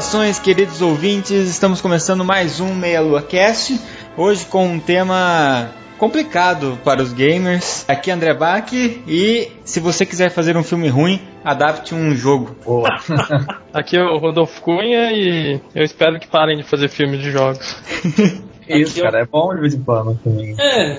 Saudações, queridos ouvintes, estamos começando mais um Meia Lua Cast, hoje com um tema complicado para os gamers. Aqui é André Bach e se você quiser fazer um filme ruim, adapte um jogo. Boa. Aqui é o Rodolfo Cunha e eu espero que parem de fazer filmes de jogos. Isso, cara, é bom de vez em quando também. É,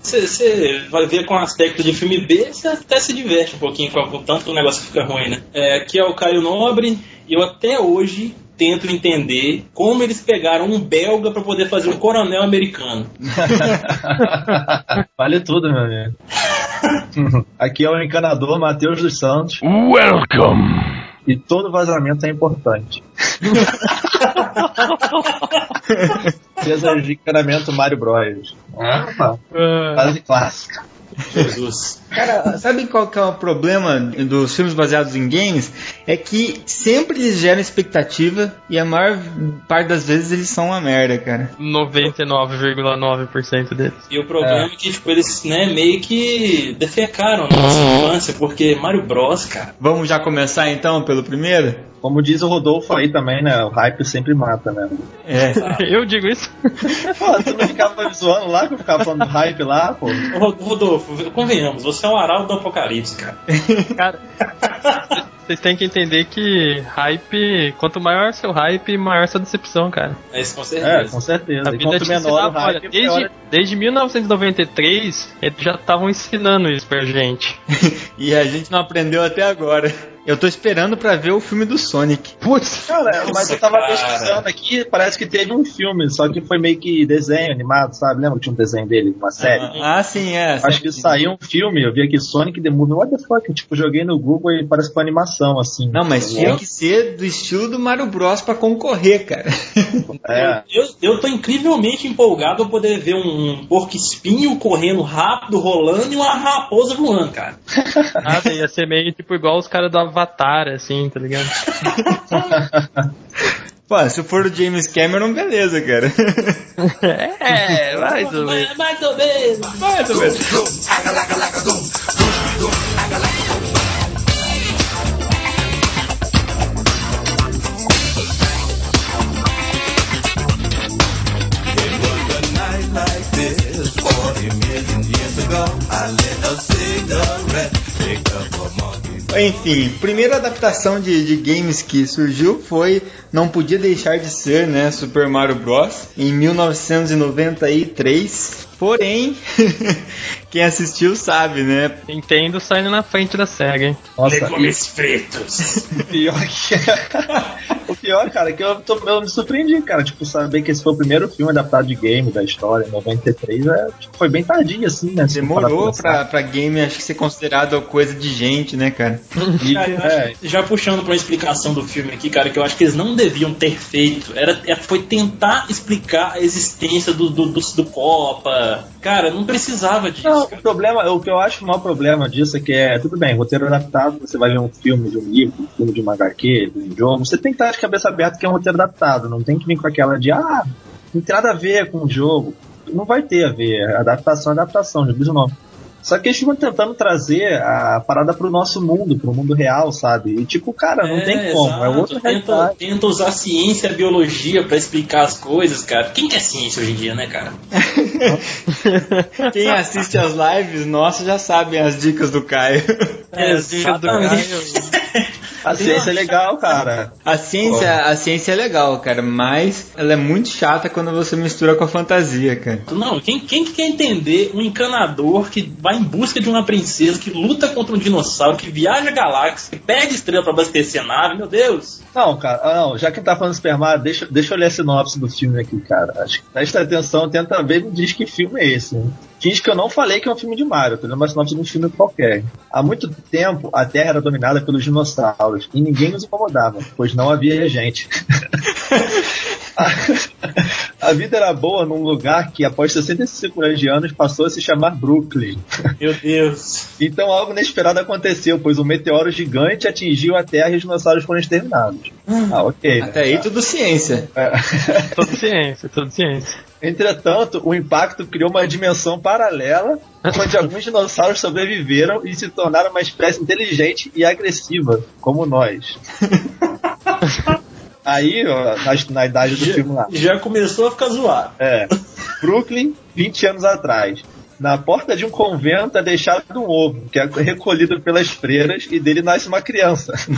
você vai ver com aspecto de filme B, você até se diverte um pouquinho com o tanto que o negócio fica ruim, né? É, aqui é o Caio Nobre e eu até hoje tento entender como eles pegaram um belga para poder fazer um coronel americano. vale tudo, meu amigo. Aqui é o encanador Matheus dos Santos. Welcome! E todo vazamento é importante. César de encanamento Mario Bros. Ah, fase clássica. Jesus. Cara, sabe qual que é o problema dos filmes baseados em games? É que sempre eles geram expectativa e a maior parte das vezes eles são uma merda, cara. 99,9% deles. E o problema é. é. que, tipo, eles, né, meio que defecaram na nossa infância, porque Mario Bros, cara. Vamos já começar então pelo primeiro? Como diz o Rodolfo aí também, né? O hype sempre mata, né? É. eu digo isso. pô, tu não ficava me zoando lá que eu ficava falando do hype lá, pô. Rodolfo, convenhamos, você é o arauto do apocalipse, cara. Cara. Vocês têm que entender que hype, quanto maior seu hype, maior sua decepção, cara. É isso, com certeza. É, com certeza. A vida te ensinava, hype, olha, desde, desde 1993, eles já estavam ensinando isso pra gente. e a gente não aprendeu até agora. Eu tô esperando pra ver o filme do Sonic. Putz, cara, mas eu tava pesquisando aqui, parece que teve um filme, só que foi meio que desenho animado, sabe? Lembra que tinha um desenho dele, uma série? Ah, ah sim, é. Acho que saiu um filme, eu vi aqui Sonic the Movie, what the fuck? Eu, tipo, joguei no Google e parece que foi animação, assim. Não, mas tinha que ser do estilo do Mario Bros pra concorrer, cara. É. Eu, eu tô incrivelmente empolgado pra poder ver um porco espinho correndo rápido, rolando e uma raposa voando, cara. Nada, ia ser meio tipo igual os caras do Avatar, assim, tá ligado? Pô, se for o James Cameron, beleza, cara. É, mais ou menos. Mais ou menos. Mais ou menos. like this 40 million Enfim, primeira adaptação de, de games que surgiu foi Não Podia Deixar de Ser, né? Super Mario Bros. Em 1993. Porém, quem assistiu sabe, né? Nintendo saindo na frente da SEGA, hein? Nossa, Legumes fritos. Pior que... o pior, cara, é que eu, tô, eu me surpreendi, cara. Tipo, saber que esse foi o primeiro filme adaptado de game da história, em 93, é, tipo, foi bem tardio, assim, né? Demorou pra, pra game, acho que ser considerado coisa de gente, né, cara? E, é. Já puxando pra uma explicação do filme aqui, cara, que eu acho que eles não deviam ter feito, era, é, foi tentar explicar a existência do, do, do, do Copa, Cara, não precisava disso. Não, o problema, o que eu acho o maior problema disso é que é, tudo bem, roteiro adaptado, você vai ver um filme de um livro, um filme de uma HQ, de um jogo, você tem que estar de cabeça aberta que é um roteiro adaptado, não tem que vir com aquela de, ah, não tem nada a ver com o jogo. Não vai ter a ver, adaptação é adaptação, já diz o nome. Só que eles ficam tentando trazer a parada pro nosso mundo, pro mundo real, sabe? E tipo, cara, não é, tem como, exato. é outra tenta, tenta usar a ciência, a biologia para explicar as coisas, cara. Quem quer ciência hoje em dia, né, cara? Quem assiste as lives, nossa, já sabem as dicas do Caio. É, as dicas do Caio. A ciência é legal, cara. A ciência, a ciência é legal, cara, mas ela é muito chata quando você mistura com a fantasia, cara. Não, quem, quem que quer entender um encanador que vai em busca de uma princesa, que luta contra um dinossauro, que viaja a galáxia, que perde estrela pra abastecer a nave, meu Deus! Não, cara, ah, não, já que tá falando Super Mario, deixa, deixa eu ler a sinopse do filme aqui, cara. Acho que presta atenção, tenta ver e me diz que filme é esse. Né? Diz que eu não falei que é um filme de Mario, tô uma sinopse de um filme qualquer. Há muito tempo, a Terra era dominada pelos dinossauros e ninguém nos incomodava, pois não havia gente. a vida era boa num lugar que, após 65 anos de anos, passou a se chamar Brooklyn. Meu Deus. Então algo inesperado aconteceu, pois um meteoro gigante atingiu a Terra e os dinossauros foram exterminados. Ah, ok. Até aí tudo ciência. É. Tudo ciência, tudo ciência. Entretanto, o impacto criou uma dimensão paralela, onde alguns dinossauros sobreviveram e se tornaram uma espécie inteligente e agressiva, como nós. Aí, ó, na, na idade do filme lá. Já começou a ficar zoado. É. Brooklyn, 20 anos atrás. Na porta de um convento é deixado um ovo, que é recolhido pelas freiras, e dele nasce uma criança.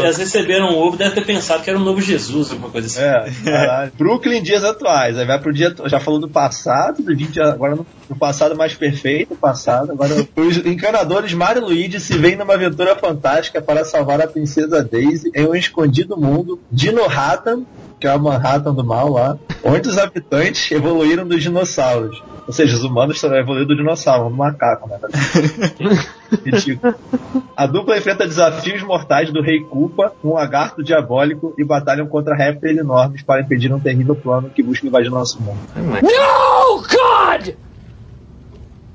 Elas, receberam um ovo, deve ter pensado que era o novo Jesus, alguma coisa assim. É, caralho. Brooklyn, dias atuais. Aí vai pro dia. Já falou do passado, do 20, agora no, no passado mais perfeito, passado. Agora os encanadores Mario e Luigi se veem numa aventura fantástica para salvar a princesa Daisy em um escondido mundo, Dino Hatton, que é a Manhattan do mal lá, onde os habitantes evoluíram dos dinossauros. Ou seja, os humanos estão evoluindo do dinossauro, do macaco, né? Ridículo. A dupla enfrenta desafios mortais do Rei Koopa, um lagarto diabólico, e batalham contra répteis enormes para impedir um terrível plano que busca invadir nosso mundo. No, God!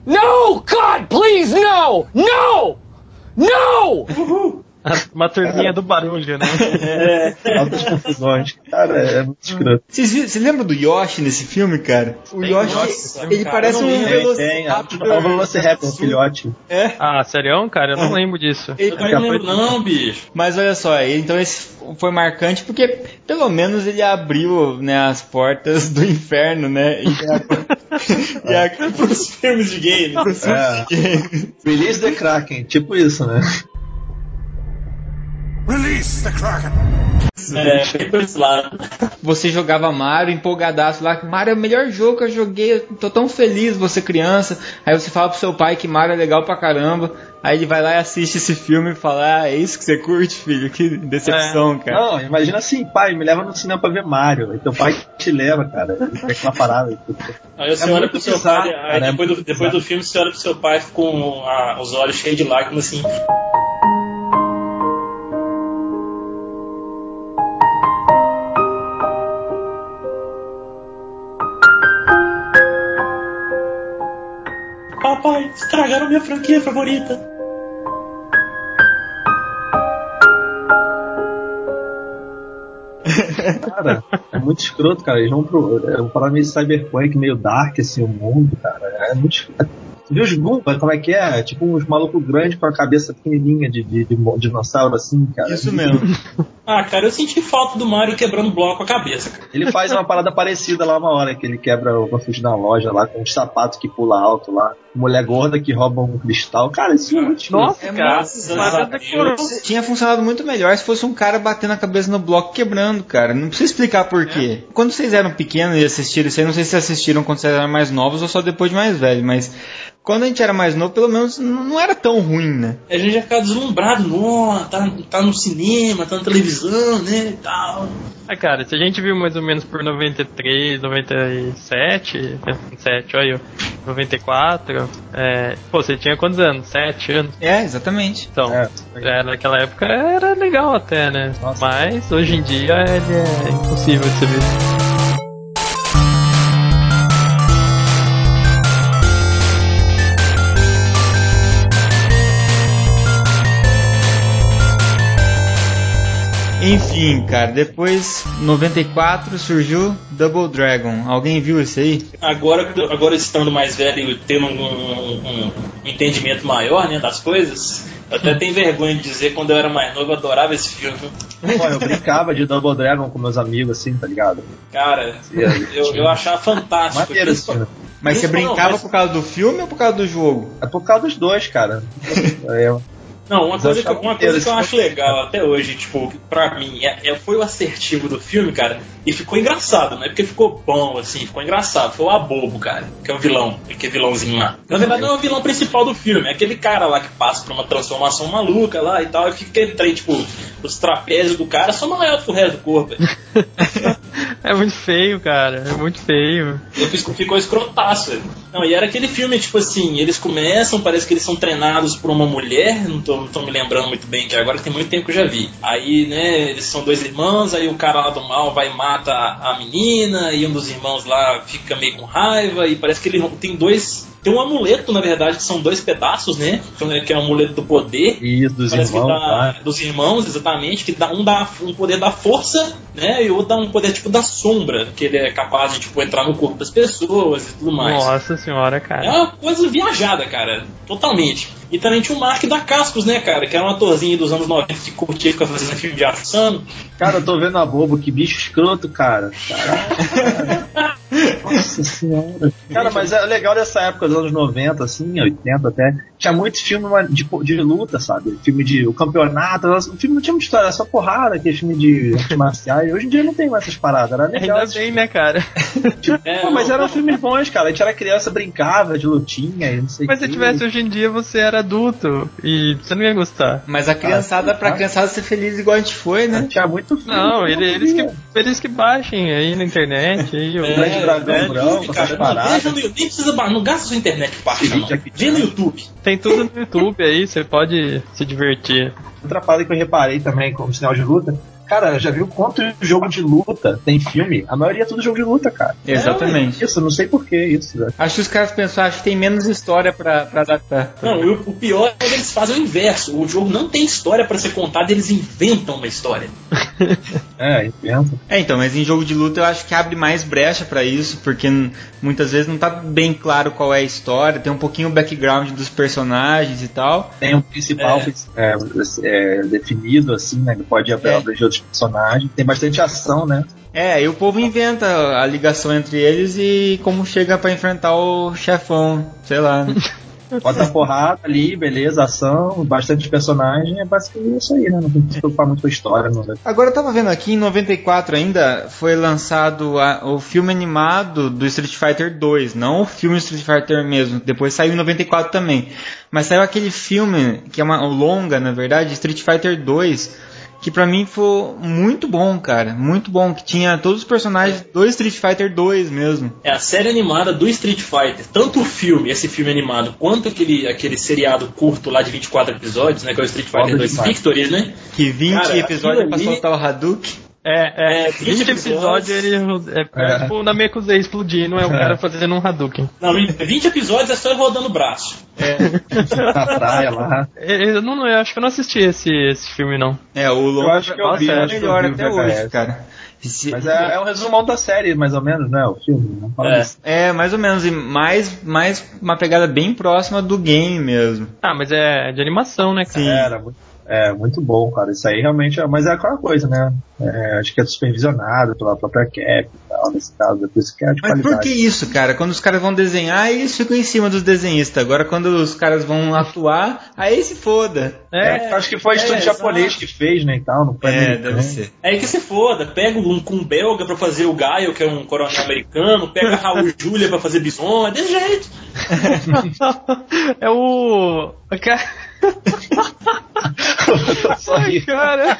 No, God, please, no! No! No! Uma turminha do barulho, né? Altas confusões. Cara, é muito escroto. Vocês, vi- vocês lembram do Yoshi nesse filme, cara? O Tem Yoshi, Yoshi, ele cara, parece eu um velociraptor. É o Velociraptor, um filhote. É, Ah, sério, cara? Eu não lembro disso. ele Eu também não lembro, não, bicho. Mas olha só, ele- então esse foi marcante porque pelo menos ele abriu né, as portas do inferno, né? E a, e a, Pros filmes de game. É. Release the Kraken, tipo isso, né? É, bem por esse lado. você jogava Mario empolgadaço lá, Mario é o melhor jogo que eu joguei, eu tô tão feliz você criança. Aí você fala pro seu pai que Mario é legal pra caramba. Aí ele vai lá e assiste esse filme e fala: Ah, é isso que você curte, filho? Que decepção, cara. Não, imagina assim, pai, me leva no cinema pra ver Mario. Aí teu pai te leva, cara. Uma parada. Aí você É olha pro seu bizarro, pai, aí cara, é depois, do, depois do filme você olha pro seu pai com a- os olhos cheios de lágrimas assim. Papai, estragaram minha franquia favorita. Cara, é muito escroto, cara. Eles vão pro. É uma parada meio cyberpunk, meio dark, assim, o mundo, cara. É muito escroto. Tu viu os Goomba? Como é que é? Tipo uns malucos grandes com a cabeça pequenininha de, de, de dinossauro, assim, cara. Isso mesmo. Ah, cara, eu senti falta do Mario quebrando bloco com a cabeça, cara. Ele faz uma parada parecida lá uma hora, que ele quebra o fugir na loja lá, com uns sapatos que pula alto lá. Mulher gorda que rouba um cristal. Cara, isso é muito. Nossa, É cara. Graças a Mas Deus. Tinha funcionado muito melhor se fosse um cara batendo a cabeça no bloco e quebrando, cara. Não precisa explicar por quê. Quando vocês eram pequenos e assistiram isso aí, não sei se vocês assistiram quando vocês eram mais novos ou só depois de mais velho, mas quando a gente era mais novo, pelo menos não era tão ruim, né? A gente já fica deslumbrado, nossa, tá, tá no cinema, tá na televisão, né, e tal. Ah, cara, se a gente viu mais ou menos por 93, 97, 97, olha eu, 94, é, pô, você tinha quantos anos? 7 anos? É, exatamente. Então, É. é, naquela época era legal até, né? Nossa. Mas hoje em dia ele é impossível de ser visto. Enfim, cara, depois 94 surgiu Double Dragon. Alguém viu isso aí? Agora, agora estando mais velho e tendo um, um- um entendimento maior né, das coisas, eu até tenho vergonha de dizer quando eu era mais novo, eu adorava esse filme. Pô, eu brincava de Double Dragon com meus amigos, assim, tá ligado? Cara, eu, eu achava fantástico. Maneiro filme. Mas você Não, não, brincava mas- por causa do filme ou por causa do jogo? É por causa dos dois, cara. É, Não, uma coisa, que, uma coisa que eu acho legal até hoje, tipo, pra mim, é, é, foi o assertivo do filme, cara, e ficou engraçado, não é porque ficou bom, assim, ficou engraçado. Foi o Abobo, cara, que é o vilão, que é vilãozinho lá. Na verdade, não é o vilão principal do filme, é aquele cara lá que passa por uma transformação maluca lá e tal, e fica aquele trem, tipo, os trapézios do cara são maior que o resto do corpo. é muito feio, cara, é muito feio. Ele ficou escrotaço. Não, e era aquele filme, tipo assim, eles começam, parece que eles são treinados por uma mulher, não tô, não tô me lembrando muito bem, que agora tem muito tempo que eu já vi. Aí, né, eles são dois irmãos, aí o cara lá do mal vai e mata a menina, e um dos irmãos lá fica meio com raiva, e parece que ele tem dois tem um amuleto, na verdade, que são dois pedaços, né? Que é o amuleto do poder. Isso, dos irmãos. Dá, dos irmãos, exatamente. Que dá, um dá um poder da força, né? E o outro dá um poder tipo da sombra. Que ele é capaz de tipo, entrar no corpo das pessoas e tudo mais. Nossa senhora, cara. É uma coisa viajada, cara. Totalmente. E também tinha o Mark da Cascos, né, cara? Que era um atorzinho dos anos 90 que curtia ficar fazendo filme de ação. Cara, eu tô vendo a bobo, que bicho escroto, cara. Caraca. Nossa senhora. Cara, mas é legal dessa época dos anos 90, assim, 80 até. Tinha muito filme de, de luta, sabe? Filme de o campeonato. O filme não tinha muita história, era só porrada, aquele filme de artes marciais. Hoje em dia não tem mais essas paradas. Era legal. Ainda bem, né, cara? Tipo, é, pô, mas eram filmes bons, cara. A gente era criança, brincava de lutinha e não sei Mas se tivesse hoje em dia, você era adulto e você não ia gostar. Mas a criançada, ah, pra tá. criançada ser feliz igual a gente foi, né? Tinha muito filme. Não, ele, eles, que, eles que baixem aí na internet. Aí, o é, Dragão é, Branco, cara. Não, nem precisa, não gasta sua internet baixa, não. Vê no YouTube. Tem tudo no YouTube aí, você pode se divertir. Outra parada que eu reparei também como sinal de luta Cara, já viu quanto jogo de luta tem filme? A maioria é tudo jogo de luta, cara. Exatamente. É isso, não sei porquê isso. Né? Acho que os caras pensaram, acho que tem menos história pra, pra adaptar. Não, o, o pior é que eles fazem o inverso. O jogo não tem história para ser contada, eles inventam uma história. é. É, então, mas em jogo de luta eu acho que abre mais brecha para isso, porque muitas vezes não tá bem claro qual é a história, tem um pouquinho o background dos personagens e tal. Tem um principal é. É, é, definido, assim, né? Que pode abrir é outros personagens. Tem bastante ação, né? É, e o povo inventa a ligação entre eles e como chega para enfrentar o chefão, sei lá. Né? Bota porrada ali, beleza, ação, bastante personagem, é basicamente isso aí, né? Não tem que se preocupar muito com a história. Não, né? Agora eu tava vendo aqui, em 94 ainda, foi lançado a, o filme animado do Street Fighter 2, não o filme Street Fighter mesmo, depois saiu em 94 também. Mas saiu aquele filme, que é uma longa, na verdade, Street Fighter 2, que para mim foi muito bom, cara. Muito bom. Que tinha todos os personagens do Street Fighter 2 mesmo. É a série animada do Street Fighter. Tanto o filme, esse filme animado, quanto aquele, aquele seriado curto lá de 24 episódios, né? Que é o Street Fighter 2 Victory, né? Que 20 cara, episódios é pra soltar o Hadouken. É, é, 20 episódios ele é, é, tipo na Mekuzei explodindo, é o cara fazendo um Hadouken. Não, 20 episódios é só ele rodando o braço. É. Na praia lá. Eu, não, eu acho que eu não assisti esse, esse filme, não. É, o longo eu acho que eu Nossa, vi, é melhor até hoje, cara. Mas é, é, um resumão da série, mais ou menos, né? O filme. É. é, mais ou menos. E mais, mais uma pegada bem próxima do game mesmo. Ah, mas é de animação, né, cara? Sim. Era muito é, muito bom, cara. Isso aí realmente é. Mas é aquela coisa, né? É, acho que é supervisionado pela própria Cap e tal, nesse caso. É por isso que é de Mas qualidade. por que isso, cara? Quando os caras vão desenhar, eles ficam em cima dos desenhistas. Agora, quando os caras vão atuar, aí se foda. É, é acho que foi o estúdio é, japonês que fez, né? E tal, no é, deve ser. É aí que se foda. Pega um com um belga pra fazer o Gaio, que é um coronel americano. Pega Raul Júlia pra fazer Bison. É desse jeito. é o. Ai, cara.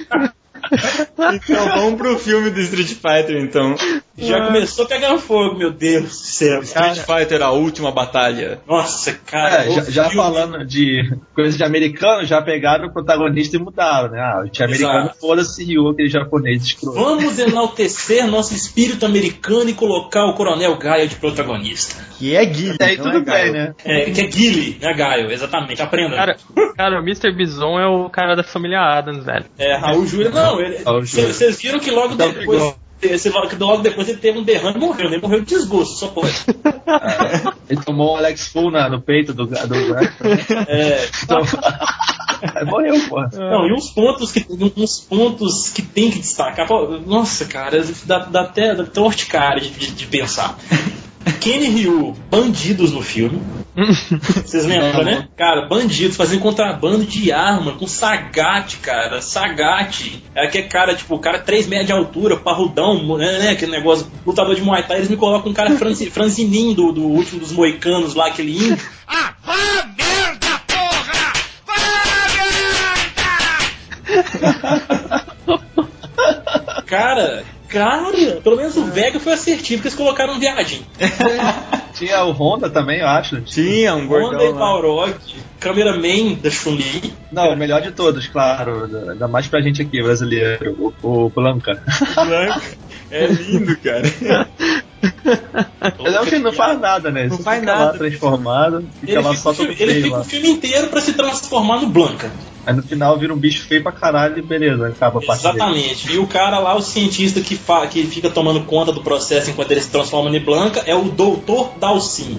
Então vamos pro filme do Street Fighter, então. Já começou pegando fogo, meu Deus do céu. Street cara. Fighter, a última batalha. Nossa, cara. É, já, já falando de coisa de americano, já pegaram o protagonista e mudaram, né? Ah, o americano foda-se e o aquele japonês escroto. Vamos enaltecer nosso espírito americano e colocar o Coronel Gaio de protagonista. Que é Guile. Até aí tudo é bem, né? É, que é Guile, né, Gaio, exatamente. Aprenda. Cara, cara, o Mr. Bison é o cara da família Adams, velho. É, Raul Júlia. Não, vocês viram que logo depois. Esse, logo depois ele teve um derrame e morreu, nem morreu de desgosto, só pode. É, ele tomou um Alex Full na, no peito do. do é. Então, morreu, pô. Não, e uns pontos que, uns pontos que tem que destacar. Nossa, cara, dá, dá até, dá até horticária de, de, de pensar. Kenny Ryu, bandidos no filme. Vocês lembram, né? Cara, bandidos fazendo contrabando de arma com Sagat, cara. Sagat. É aquele cara, tipo, o cara 3 metros de altura, parrudão, né, né? Aquele negócio, lutador de Muay Thai. Eles me colocam um cara franzi, franzininho do, do último dos moicanos lá, aquele índio. Ah, vá merda, porra! Vá merda! Cara, cara, pelo menos o Vega foi assertivo, que eles colocaram um viadinho. Tinha o Honda também, eu acho. Tinha um gordão Honda e. Balrog, cameraman da Chun-Li. Não, o melhor de todos, claro. Ainda mais pra gente aqui, brasileiro. O, o Blanca. Blanco. É lindo, cara. Ele é um que não faz nada, né? Não faz fica nada. lá transformado, fica Ele lá fica, só o filme, todo ele fica lá. o filme inteiro pra se transformar no Blanca. Aí no final vira um bicho feio pra caralho e beleza, acaba a parte dele. Exatamente. E o cara lá, o cientista que, fa que fica tomando conta do processo enquanto ele se transforma em Blanca, é o Doutor Dalsin.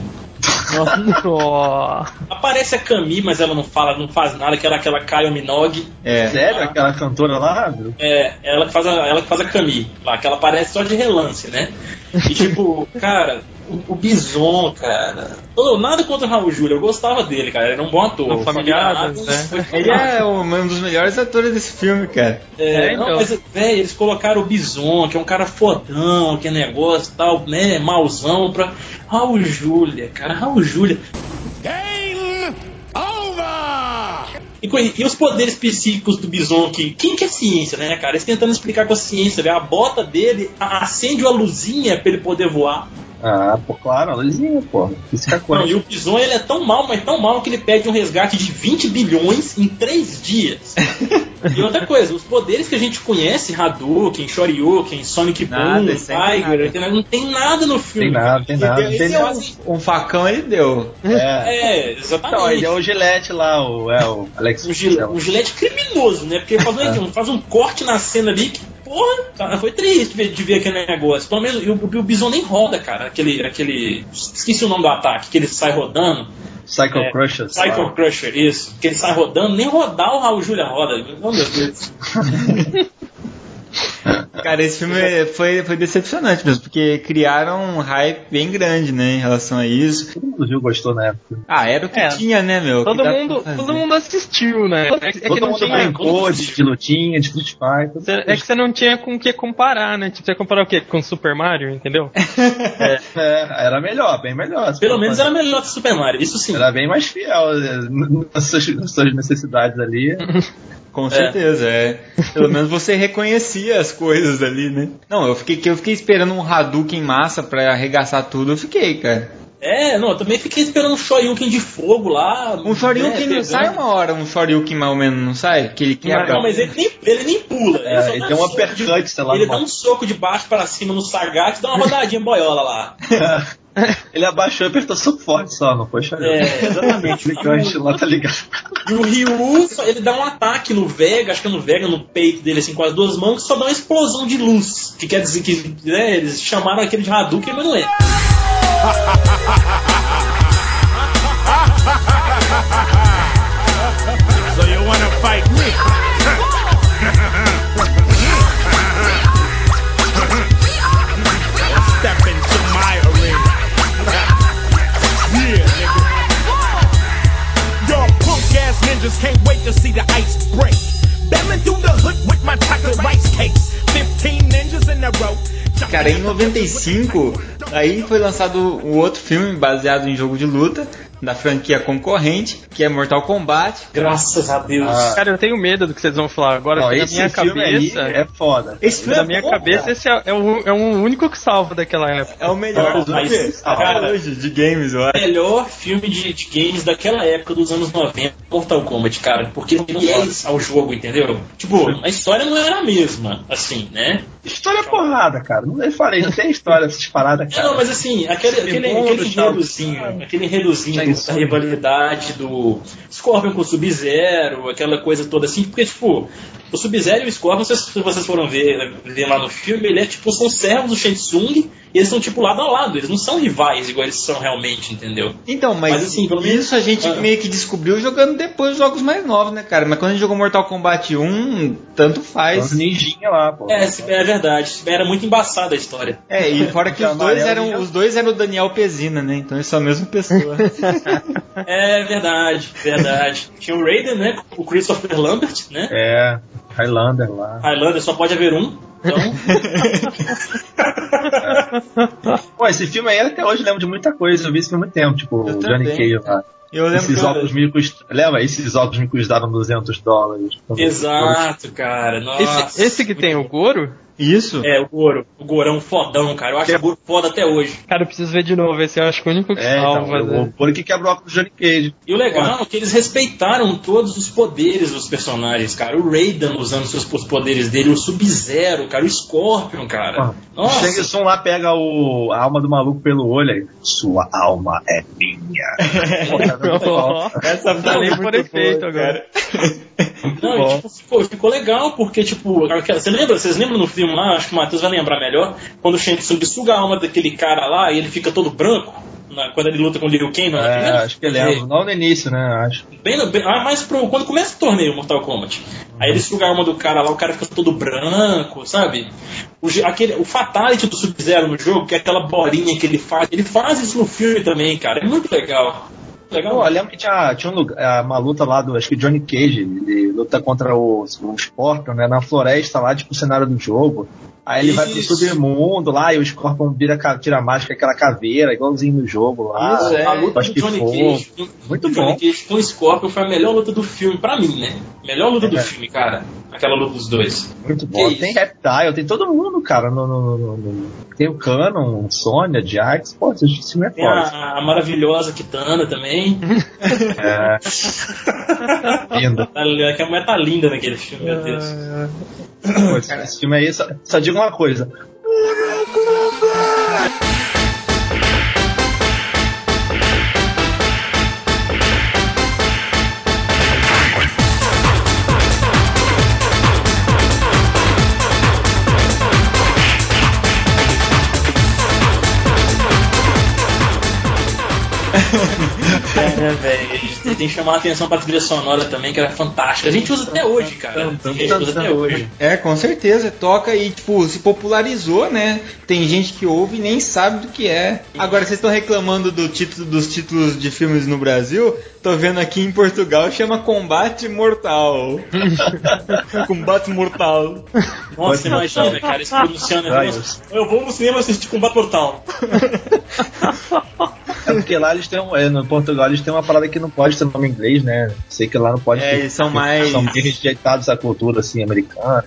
Ó. Aparece a Camille, mas ela não fala, não faz nada, que ela é aquela Kyle Minogue. É. Sério? Aquela cantora lá? meu? É, ela que faz a, ela que faz a Camille, lá, que ela aparece só de relance, né? E tipo, cara, o, o Bison, cara. Oh, nada contra o Raul Júlio, eu gostava dele, cara. Ele era um bom ator. No Familiares, Familiares, né? Ele é um dos melhores atores desse filme, cara. É, É, não, então. mas, velho, eles colocaram o Bison, que é um cara fodão, que negócio e tal, né, mauzão, pra Raul Júlia, cara, Raul Júlia. Game over! E, e os poderes psíquicos do Bison, que quem que é ciência, né, cara? Eles tentando explicar com a ciência, velho, a bota dele acende uma luzinha pra ele poder voar. Ah, pô, claro, a luzinha, pô. Física Não, e o Bison, ele é tão mal, mas tão mal que ele pede um resgate de 20 bilhões em 3 dias. e outra coisa, os poderes que a gente conhece, Hadouken, Shoryuken, Sonic Nada, Boom, isso aí não tem Tiger, nada no filme. Tem nada, tem nada. Ele Tem deu nada. um, um facão, ele deu. É. É, Então, exatamente. ele é o Gillette lá, o, é, o Alex um, gil, um gilete criminoso, né? Porque ele faz, um, faz um corte na cena ali que, porra, cara, foi triste de ver, aquele negócio. Pelo menos o, o Bison nem roda, cara. Aquele, aquele. Esqueci o nome do ataque, que ele sai rodando. Psycho É, Crusher. Psycho lá. Crusher, isso. Que ele sai rodando, nem rodar o Raul Júlia roda. Oh, meu Deus. Cara, esse filme foi, foi decepcionante mesmo, porque criaram um hype bem grande, né, em relação a isso. Todo mundo viu, gostou na época. Ah, era o que É. tinha, né, meu? Todo mundo, todo mundo assistiu, né? É que, é que Todo não mundo tinha. brincou de, de lutinha, de Street Fighter. Cê- É que você não tinha com o que comparar, né? Tipo, você ia comparar o quê? Com Super Mario, entendeu? É, era melhor, bem melhor. Pelo menos era melhor que Super Mario, isso sim. Era bem mais fiel nas suas, nas suas necessidades ali. Com certeza, é. Pelo menos você reconhecia as coisas ali, né? Não, eu fiquei, que eu fiquei esperando um Hadouken massa pra arregaçar tudo, eu fiquei, cara. É, não, eu também fiquei esperando um Shoryuken de fogo lá. Um Shoryuken né, não sai uma hora, um Shoryuken mais ou menos, não sai? Que ele quebra. Não, mas ele nem, ele nem pula. É, ele dá tem um uppercut, sei lá, Ele dá um soco de baixo para cima no Sagat e dá uma rodadinha boiola lá. Ele abaixou e apertou super forte só, não foi Shoryuken. É, exatamente. Gancho lá, tá ligado? E o Ryu, ele dá um ataque no Vega, acho que é no Vega, no peito dele, assim, com as duas mãos, que só dá uma explosão de luz. Que quer dizer que né, eles chamaram aquele de Hadouken, mas não é. Cara, em 95, aí foi lançado o outro filme baseado em jogo de luta, da franquia concorrente, que é Mortal Kombat. Graças a Deus. Ah. Cara, eu tenho medo do que vocês vão falar agora, Não, na minha filme cabeça. aí é foda. Esse filme Na é minha bom, cabeça, cara. esse é, é, o, é o único que salva daquela época. é o melhor Não, mas, cara, hoje de games, eu acho. melhor filme de, de games daquela época dos anos 90, Mortal Kombat, cara, porque não é ao jogo, entendeu? Tipo, a história não era a mesma, assim, né? História é porrada, cara. Não falei, não tem história essas paradas, cara. não, mas assim, aquele, aquele, aquele tal. enredozinho, aquele enredozinho Tem isso. rivalidade do Scorpion com Sub-Zero, aquela coisa toda assim, porque, tipo, O Sub-Zero e o Scorpion, se vocês foram ver, ver lá no filme, ele é tipo, são servos do e eles são tipo lado a lado, eles não são rivais igual eles são realmente, entendeu? Então, mas, mas assim, pelo menos... isso a gente ah. meio que descobriu jogando depois os jogos mais novos, né, cara? Mas quando a gente jogou Mortal Kombat 1, tanto faz. ninjinha lá, pô. É, é verdade. Era muito embaçada a história. É, e fora que os dois eram os dois eram o Daniel Pezina, né? Então eles são a mesma pessoa. é verdade, verdade. Tinha o Raiden, né? O Christopher Lambert, né? É, Highlander lá. Highlander só pode haver um. Então... Pô, esse filme aí até hoje lembro de muita coisa. Eu vi esse filme há muito tempo, tipo, o Johnny Cage lá. Eu lembro esses que óculos me cust... Lembra? Esses óculos me custaram 200 dólares. Exato, cara. Nossa. Esse, esse que tem o Goro? Isso? É, o Goro. O Gorão fodão, cara. Eu acho é. o Goro foda até hoje. Cara, eu preciso ver de novo. Esse eu acho que é o único que é, salva. Então, né? O Goro que quebra o óculos do Johnny Cage. E o legal é que eles respeitaram todos os poderes dos personagens, cara. O Raiden usando seus poderes dele, o Sub-Zero, cara, o Scorpion, cara. Ah, Nossa. O Shang Tsung lá pega o, a alma do maluco pelo olho aí. Sua alma é minha. Essa falei por efeito agora. Não, e, tipo, ficou, ficou legal, porque, tipo, você lembra, vocês lembram no filme lá, acho que o Matheus vai lembrar melhor, quando o Shang Tsung suga a alma daquele cara lá e ele fica todo branco? Na, quando ele luta com o Liu Kang, não é? é acho que ele lembro. Não no início, né? Acho. Bem, bem, ah, mas pro, quando começa o torneio Mortal Kombat. Aí ele suga a alma do cara lá, o cara fica todo branco, sabe? O, aquele, o Fatality do Sub-Zero no jogo, que é aquela bolinha que ele faz, ele faz isso no filme também, cara. É muito legal. Legal. Pô, eu lembro que tinha, tinha um uma luta lá do, acho que Johnny Cage, ele luta contra o, o Scorpion, né, na floresta lá, tipo, o cenário do jogo. Aí ele Isso. vai pro submundo lá e o Scorpion vira, tira a máscara, aquela caveira, igualzinho no jogo lá. Isso, é. A luta do Johnny Cage, Muito bom. Johnny Cage com o Scorpion foi a melhor luta do filme, pra mim, né? Melhor luta é. do filme, cara. Aquela luta dos dois. Muito bom. tem Reptile, tem todo mundo, cara. No, no, no, no, tem o Canon, Sônia, Jax. Pô, esse filme é tem foda. A, a maravilhosa Kitana também. é. linda. Tá que a mulher tá linda naquele filme, meu Deus. Pô, esse, esse filme aí, só, só digo uma coisa. É, velho. Tem que chamar a atenção pra trilha sonora também, que era fantástica. A gente usa até hoje, cara. A gente usa até hoje. É, com certeza. Toca e, tipo, se popularizou, né? Tem gente que ouve e nem sabe do que é. Agora, vocês estão reclamando do título, dos títulos de filmes no Brasil? Tô vendo aqui em Portugal, chama Combate Mortal. Combate Mortal. Nossa, imagina, cara, esse pronunciando. Eu vou no cinema assistir Combate Mortal. É porque lá eles têm um, é, no Portugal eles têm uma parada que não pode ter nome inglês, né? Sei que lá não pode. É, ter, eles são mais. São rejeitados à cultura assim americana.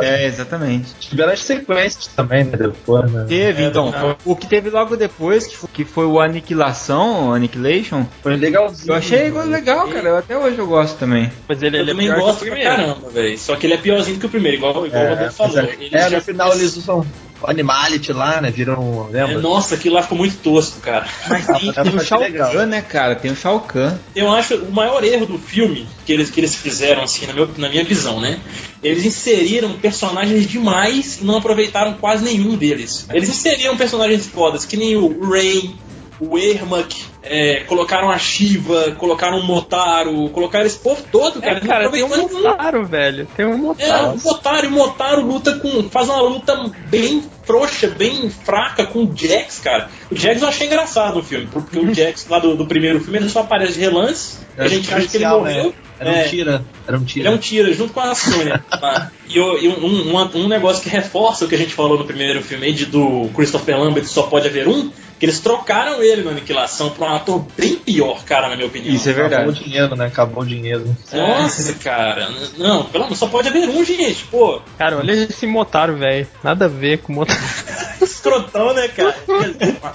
É, exatamente. Tiveram as sequências também, né? Depois, né? Teve, então. É, o que teve logo depois, que foi, que foi o Aniquilação, o Annihilation. Foi legalzinho. Eu achei legal, cara. Eu, até hoje eu gosto também. Mas ele, ele é também gosto pra caramba, velho. Só que ele é piorzinho que o primeiro, igual, igual é, o Roberto falou. É, é no final eles usam Animality lá, né? Viram. Lembra? É, nossa, aquilo lá ficou muito tosco, cara. Mas tem, tem o Shao Kahn, né, cara? Tem o Shao Kahn. Eu acho o maior erro do filme que eles, que eles fizeram, assim, na, meu, na minha visão, né? Eles inseriram personagens demais e não aproveitaram quase nenhum deles. Eles inseriram personagens fodas, que nem o Ray, o Ermac, é, colocaram a Shiva, colocaram o Motaro, colocaram esse povo todo, é, cara. É, cara, tem um Motaro, velho. Tem um Motaro. É, o Motaro, e o Motaro luta com. faz uma luta bem frouxa, bem fraca com o Jax, cara. O Jax eu achei engraçado no filme, porque o Jax lá do, do primeiro filme ele só aparece de relance, a gente acha que ele morreu. Né? Era um é. tira. Era um tira. É um tira, junto com a Sônia. tá? E, e um, um, um, negócio que reforça o que a gente falou no primeiro filme de, do Christopher Lambert só pode haver um, que eles trocaram ele na aniquilação pra um ator bem pior, cara, na minha opinião. Isso é verdade. Acabou o dinheiro, né? Acabou o dinheiro. Nossa, cara. Não, pelo menos só pode haver um, gente, pô. Cara, olha esse Motaro, velho. Nada a ver com o Motaro. escrotão, né, cara?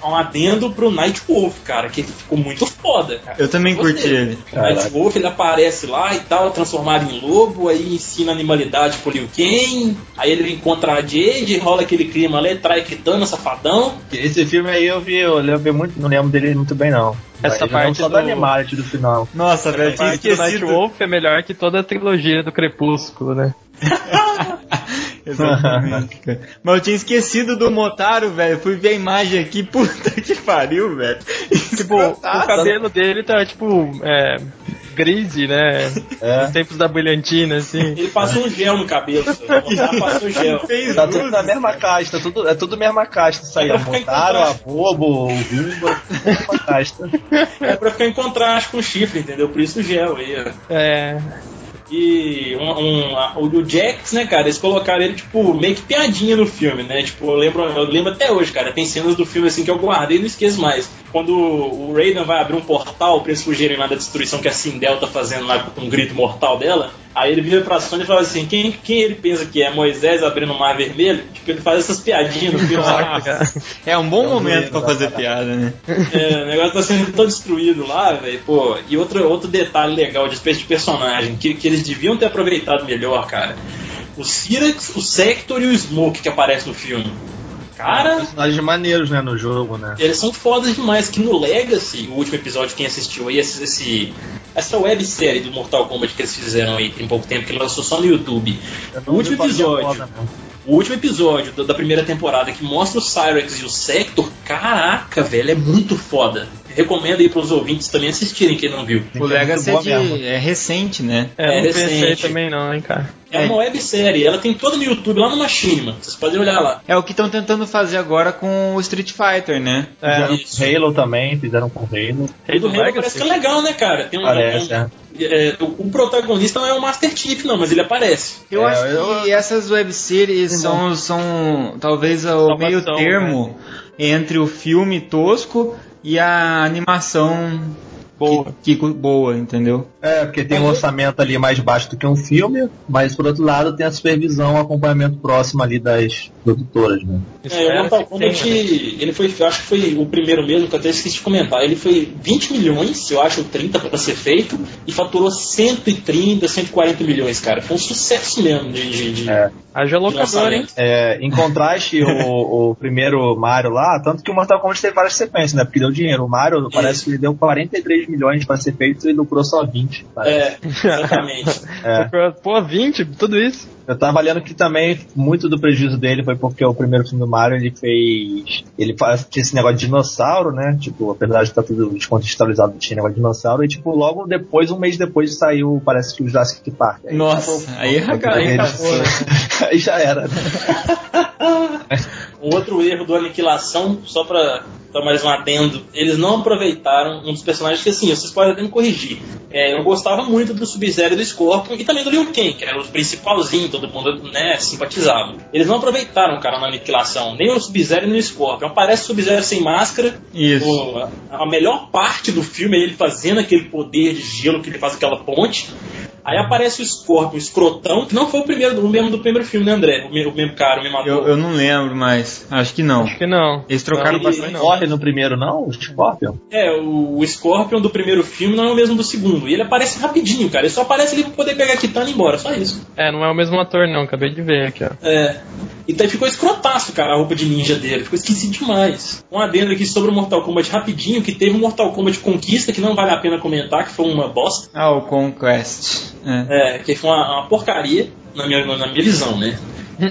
Um adendo pro Night Wolf, cara, que ficou muito foda, cara. Eu também Gostei. curti ele. O Night Wolf, ele aparece lá e tal, transformado em lobo, aí ensina animalidade pro Liu Kang, aí ele encontra a Jade, rola aquele clima lá, trai Kitana, safadão. Esse filme aí eu vi, eu lembro muito, não lembro dele muito bem não. Essa eu parte só do- do Animality do final. Nossa, velho, eu tinha Parte do Night esquecido. Wolf é melhor que toda a trilogia do Crepúsculo, né? Exatamente, cara. Mas eu tinha esquecido do Motaro, velho. Fui ver a imagem aqui, puta que pariu, velho. Tipo, o cabelo dele tá, tipo, é, grise, né? É. Nos tempos da brilhantina, assim. Ele passou um gel no cabelo, passou gel. Tá tudo na mesma caixa, tá tudo, é tudo mesma caixa isso aí. É Montaro, a Bobo, o Vimba, mesma caixa. É pra ficar em contraste com o chifre, entendeu? Por isso o gel aí, ó. É. E um, um- o Jax, né, cara, eles colocaram ele, tipo, meio que piadinha no filme, né? Tipo, eu lembro, eu lembro até hoje, cara, tem cenas do filme assim que eu guardei e não esqueço mais. Quando o Raiden vai abrir um portal pra eles fugirem lá da destruição que a Sindel tá fazendo lá com um grito mortal dela, aí ele vira pra Sony e fala assim, quem, quem ele pensa que é? Moisés abrindo o mar vermelho? Tipo, ele faz essas piadinhas no filme. Ah, cara. É um bom momento pra fazer piada, né? É, o negócio tá sendo todo destruído lá, velho. Pô, e outro, outro detalhe legal de respeito de personagem, que, que eles deviam ter aproveitado melhor, cara. O Syrax, o Sector e o Smoke que aparecem no filme. Cara, Personagens maneiros, né, no jogo, né? eles são fodas demais. Que no Legacy, o último episódio, quem assistiu aí, esse, esse- essa websérie do Mortal Kombat que eles fizeram aí tem pouco tempo, que lançou só no YouTube. Eu O não último é episódio. O último episódio da- da primeira temporada que mostra o Cyrex e o Sector, caraca, velho, é muito foda. Recomendo aí pros ouvintes também assistirem quem não viu. O é Legacy é, de, é recente, né? É, É não recente. também não, hein, cara. É uma websérie, ela tem toda no YouTube, lá no Machinima. Vocês podem olhar lá. É o que estão tentando fazer agora com o Street Fighter, né? É, Fizeram Isso. com Halo também, fizeram com Halo. Rei O do Halo Legacy. parece que é legal, né, cara? Tem um, Parece, um- é. é, o, o protagonista não é o Master Chief, não, mas ele aparece. Eu É, acho eu- que essas webseries são, são talvez o Salvação, meio termo entre o filme tosco e a animação Boa. Que, que- boa, entendeu? É, porque tem um orçamento ali mais baixo do que um filme, mas por outro lado tem a supervisão, o acompanhamento próximo ali das produtoras, né? É, o Espero Mortal Kombat, tenha. ele foi, eu acho que foi o primeiro mesmo, que eu até esqueci de comentar. Ele foi 20 milhões, eu acho, 30 para ser feito, e faturou 130, 140 milhões, cara. Foi um sucesso mesmo de, de, de- É. Haja locador, hein? É, em contraste, o, o primeiro Mario lá, tanto que o Mortal Kombat teve várias sequências, né? Porque deu dinheiro. O Mario parece que ele deu 43 milhões para ser feito e lucrou só 20. Parece. É, exatamente. É. Pô, 20, tudo isso. Eu tava lendo que também muito do prejuízo dele foi porque o primeiro filme do Mario ele fez. Ele faz tinha esse negócio de dinossauro, né? Tipo, apesar de estar tudo descontextualizado, tinha negócio de dinossauro. E tipo, logo depois, um mês depois, saiu, parece que o Jurassic Park. Aí, Nossa, tipo, aí, aí eles- acabou, né? aí já era. né? Um outro erro do Aniquilação, só pra dar mais um adendo, eles não aproveitaram um dos personagens que, assim, vocês podem até me corrigir. É, eu gostava muito do Sub-Zero do Scorpion e também do Liu Kang, que eram os principalzinhos, todo mundo né, simpatizava. Eles não aproveitaram, cara, na Aniquilação, nem o Sub-Zero nem o Scorpion. Aparece o Sub-Zero sem máscara. Isso. O- a, a melhor parte do filme é ele fazendo aquele poder de gelo que ele faz aquela ponte. Aí aparece o Scorpion, o escrotão, que não foi o primeiro, o mesmo do primeiro filme, né, André? O mesmo, o mesmo cara, o mesmo ator. Eu, eu não lembro, mas acho que não. Acho que não. Eles trocaram Não, ele- bastante. não. Morre no primeiro, não? O Scorpion? É, o, o Scorpion do primeiro filme não é o mesmo do segundo. E ele aparece rapidinho, cara. Ele só aparece ali pra poder pegar a Kitana e ir embora, só isso. É, não é o mesmo ator, não. Acabei de ver aqui, ó. É. E daí ficou escrotaço, cara, a roupa de ninja dele. Ficou esquisito demais. Um adendo aqui sobre o Mortal Kombat rapidinho, que teve o Mortal Kombat Conquista, que não vale a pena comentar, que foi uma bosta. Ah, o Conquest. É. É, que foi uma, uma porcaria, na minha, na minha visão, né?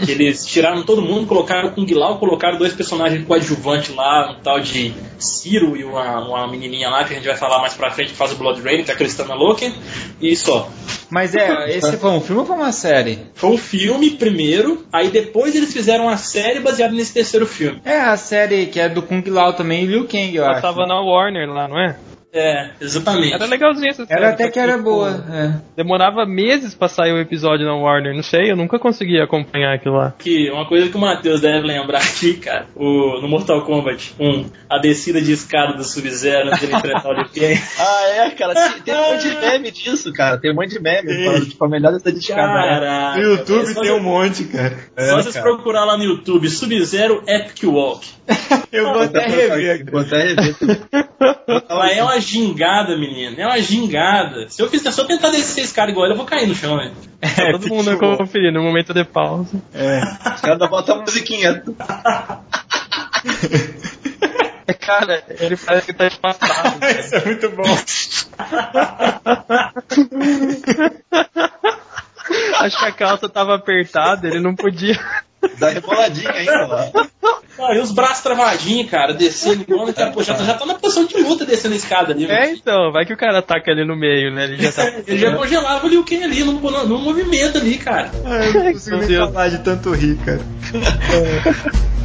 que eles tiraram todo mundo, colocaram o Kung Lao, colocaram dois personagens coadjuvantes lá, um tal de Ciro e uma, uma menininha lá, que a gente vai falar mais pra frente, que faz o Blood Rain, que é a Cristana Loken, e só. Mas é, esse foi um filme ou foi uma série? Foi um filme primeiro, aí depois eles fizeram uma série baseada nesse terceiro filme. É a série que é do Kung Lao também e Liu Kang, eu Ela acho. tava na Warner lá, não é? É, exatamente. Era legalzinho essa série. Era até que era tipo, boa. É. Demorava meses pra sair o episódio na Warner, não sei, eu nunca consegui acompanhar aquilo lá. Que uma coisa que o Matheus deve lembrar aqui, cara, o, no Mortal Kombat 1, a descida de escada do Sub-Zero antes de ele enfrentar o Liu Kang. Ah, é, cara. Tem, tem um monte de meme disso, cara. Tem um monte de meme. falando, tipo, a melhor dessa de escada. Caraca. No YouTube é só tem um monte, cara. É, Só vocês cara. procurar lá no YouTube, Sub-Zero Epic Walk. Eu vou até rever. Vou até rever. Mas é uma gingada, menino. É uma gingada. Se eu fizer só tentar descer esse cara igual ele, eu vou cair no chão, velho. Tá todo mundo conferindo no momento de pausa. Os caras ainda botam a musiquinha. Cara, ele parece que tá espantado. Isso é muito bom. Acho que a calça tava apertada, ele não podia. Dá reboladinha ainda lá. Ah, e os braços travadinhos, cara, descendo igual. Já, tá- já tá na posição de luta descendo a escada ali. É, então, vai que o cara ataca ali no meio, né? Ele já tá. Ele já congelava ali o Ken ali no, no, no movimento ali, cara. Ai, eu não consigo nem falar de tanto rir, cara.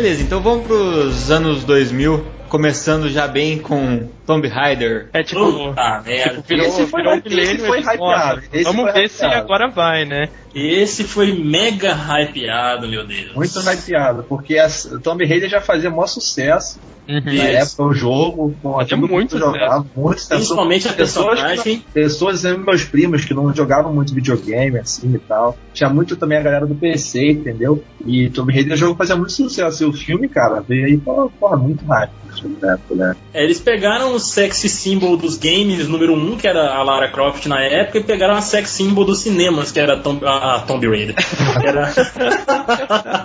Beleza, então vamos pros anos 2000, começando já bem com Tomb Raider. É tipo. Puta merda. Tipo, virou, Esse foi- virou um esse milênio, foi hypeado, "Nossa, esse Vamos foi ver se hypeado." agora vai, né? Esse foi mega hypeado, meu Deus. Muito hypeado, porque a Tomb Raider já fazia maior sucesso Uhum. na Isso. época, o jogo, com muito jogava, muito. Principalmente a Pessoas personagem. Pessoas, exemplo, meus primos que não jogavam muito videogame assim e tal. Tinha muito também a galera do PC, entendeu? E Tomb Raider o jogo fazia muito sucesso. E o filme, cara, veio aí, porra, porra muito rápido na época, né? É, eles pegaram o sexy symbol dos games número 1, um, que era a Lara Croft na época, e pegaram a sex symbol dos cinemas, que era a a, a Tomb Raider. Era,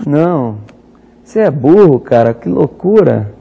Não. Você é burro, cara. Que loucura.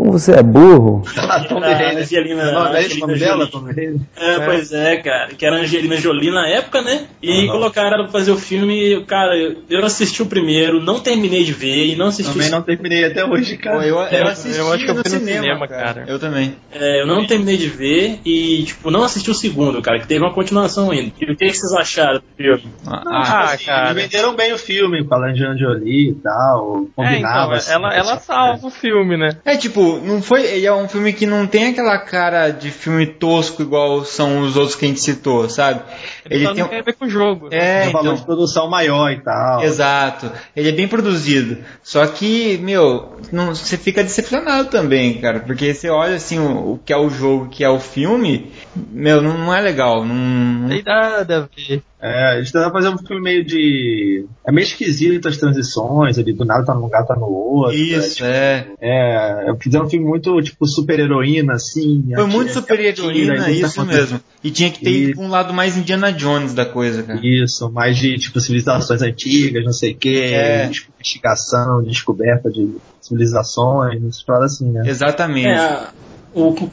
Como você é burro. A a Raider. Angelina, Não, não é esse nome dela, Raider? É, pois é, cara. Que era a Angelina Jolie na época, né? E colocaram ela pra fazer o filme. Cara, eu- eu assisti o primeiro, não terminei de ver e não assisti Também o não terminei até hoje, Pô, cara. eu, É, eu assisti eu acho que eu no fui no cinema, cinema, cara. cara. Eu também. É, eu não terminei de ver e, tipo, não assisti o segundo, cara, que teve uma continuação ainda. E o que, que vocês acharam do filme? Ah, Ah, Assim, cara. eles venderam bem o filme com a Angelina Jolie e tal. É, Combinava. então, assim, ela, ela salva o filme, né? É tipo, não foi. Ele é um filme que não tem aquela cara de filme tosco igual são os outros que a gente citou, sabe? Ele só tem não tem a ver com o jogo. né? É, um valor então, de produção maior e tal. Exato. Ele é bem produzido. Só que, meu, não, você fica decepcionado também, cara. Porque você olha assim o, o que é o jogo, o que é o filme, meu, não, não é legal. Não, Não tem nada a ver. É, eles tentaram fazer um filme meio de. É meio esquisito as transições, ali do nada tá num lugar, tá no outro. Isso, é, é. É, fizeram um filme muito, tipo, super-heroína, assim. Foi muito super atira, heroína, e tá isso mesmo. E tinha que ter E- um lado mais Indiana Jones da coisa, cara. Isso, mais de, tipo, civilizações antigas, não sei o quê, É. de investigação, de descoberta de civilizações, paradas assim, né? Exatamente. É, o, o,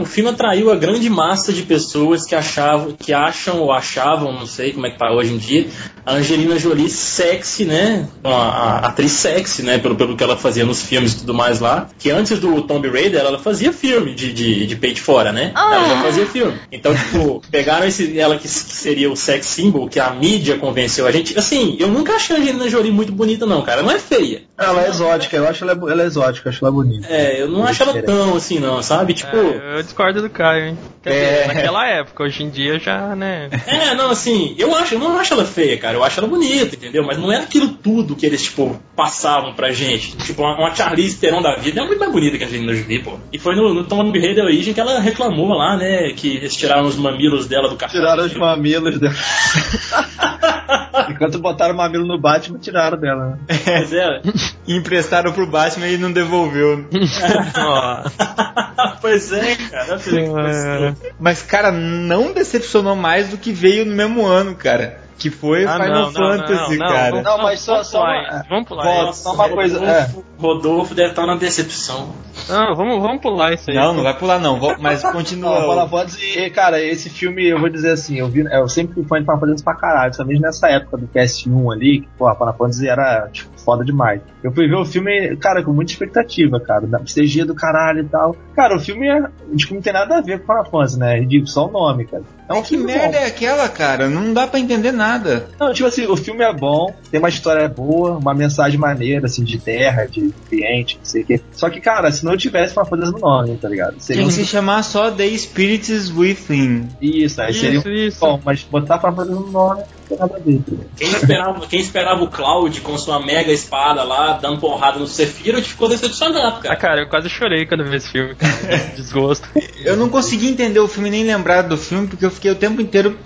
o- filme atraiu a grande massa de pessoas que achavam, que acham ou achavam, não sei como é que tá hoje em dia, a Angelina Jolie sexy, né? A, a atriz sexy, né? Pelo, pelo que ela fazia nos filmes e tudo mais lá. Que antes do Tomb Raider ela fazia filme de, de, de peito fora, né? Ela já fazia filme. Então, tipo, pegaram esse, ela que, que seria o sex symbol, que a mídia convenceu a gente. Assim, eu nunca achei a Angelina Jolie muito bonita, não, cara. Não é feia. Ela é exótica, eu acho ela, ela é exótica, eu acho ela bonita. É, eu não acho ela tão assim, não, sabe? Tipo. É, eu discordo do Caio, hein? Quer É. dizer, naquela época, hoje em dia já, né? É, não, assim, eu acho, eu não acho ela feia, cara. Eu acho ela bonita, entendeu? Mas não é aquilo tudo que eles, tipo, passavam pra gente. Tipo, uma, uma Charlize Theron da vida é muito mais bonita que a Angelina Jolie, pô. E foi no, no Tomb Raider Origin que ela reclamou lá, né? Que eles tiraram os mamilos dela do cartão. Tiraram os mamilos dela. Enquanto botaram o mamilo no Batman, tiraram dela. né? Pois é. Emprestaram pro Batman e não devolveu. Pois é, cara. Coisa. Mas, cara, não decepcionou mais do que veio no mesmo ano, cara. Que foi Ah, Final não, não, Fantasy, não, não, cara. Não, mas só- vamos só pular, uma-? Vamos pular. Volta, só uma coisa. É. Rodolfo, Rodolfo deve estar na decepção. Não, vamos, vamos pular isso aí. Não, não vai pular não, mas continua. Não, Final Fantasy, cara, esse filme, eu vou dizer assim, eu, vi, eu sempre fui fã de Final Fantasy pra caralho, principalmente nessa época do PS1 ali, que, pô, Final Fantasy era, tipo, foda demais. Eu fui ver o filme, cara, com muita expectativa, cara, da CG do caralho e tal. Cara, o filme é, tipo, não tem nada a ver com Final Fantasy, né? É ridículo, só o nome, cara. É um Que filme merda bom. é aquela, cara? Não dá pra entender nada. Não, tipo assim, o filme é bom, tem uma história boa, uma mensagem maneira, assim, de terra, de ambiente, não sei o quê. Só que, cara, se não tivesse Final Fantasy no nome, tá ligado? Seria Tem um... que se chamar só The Spirits Within. Isso, aí seria Isso, isso. bom, mas botar Final Fantasy no nome nada? Quem esperava, quem esperava o Cloud com sua mega espada lá, dando porrada no Sephiroth, ficou decepcionado, Ah, cara. cara, eu quase chorei quando vi esse filme, cara. Desgosto. Eu não consegui entender o filme nem lembrar do filme porque eu fiquei o tempo inteiro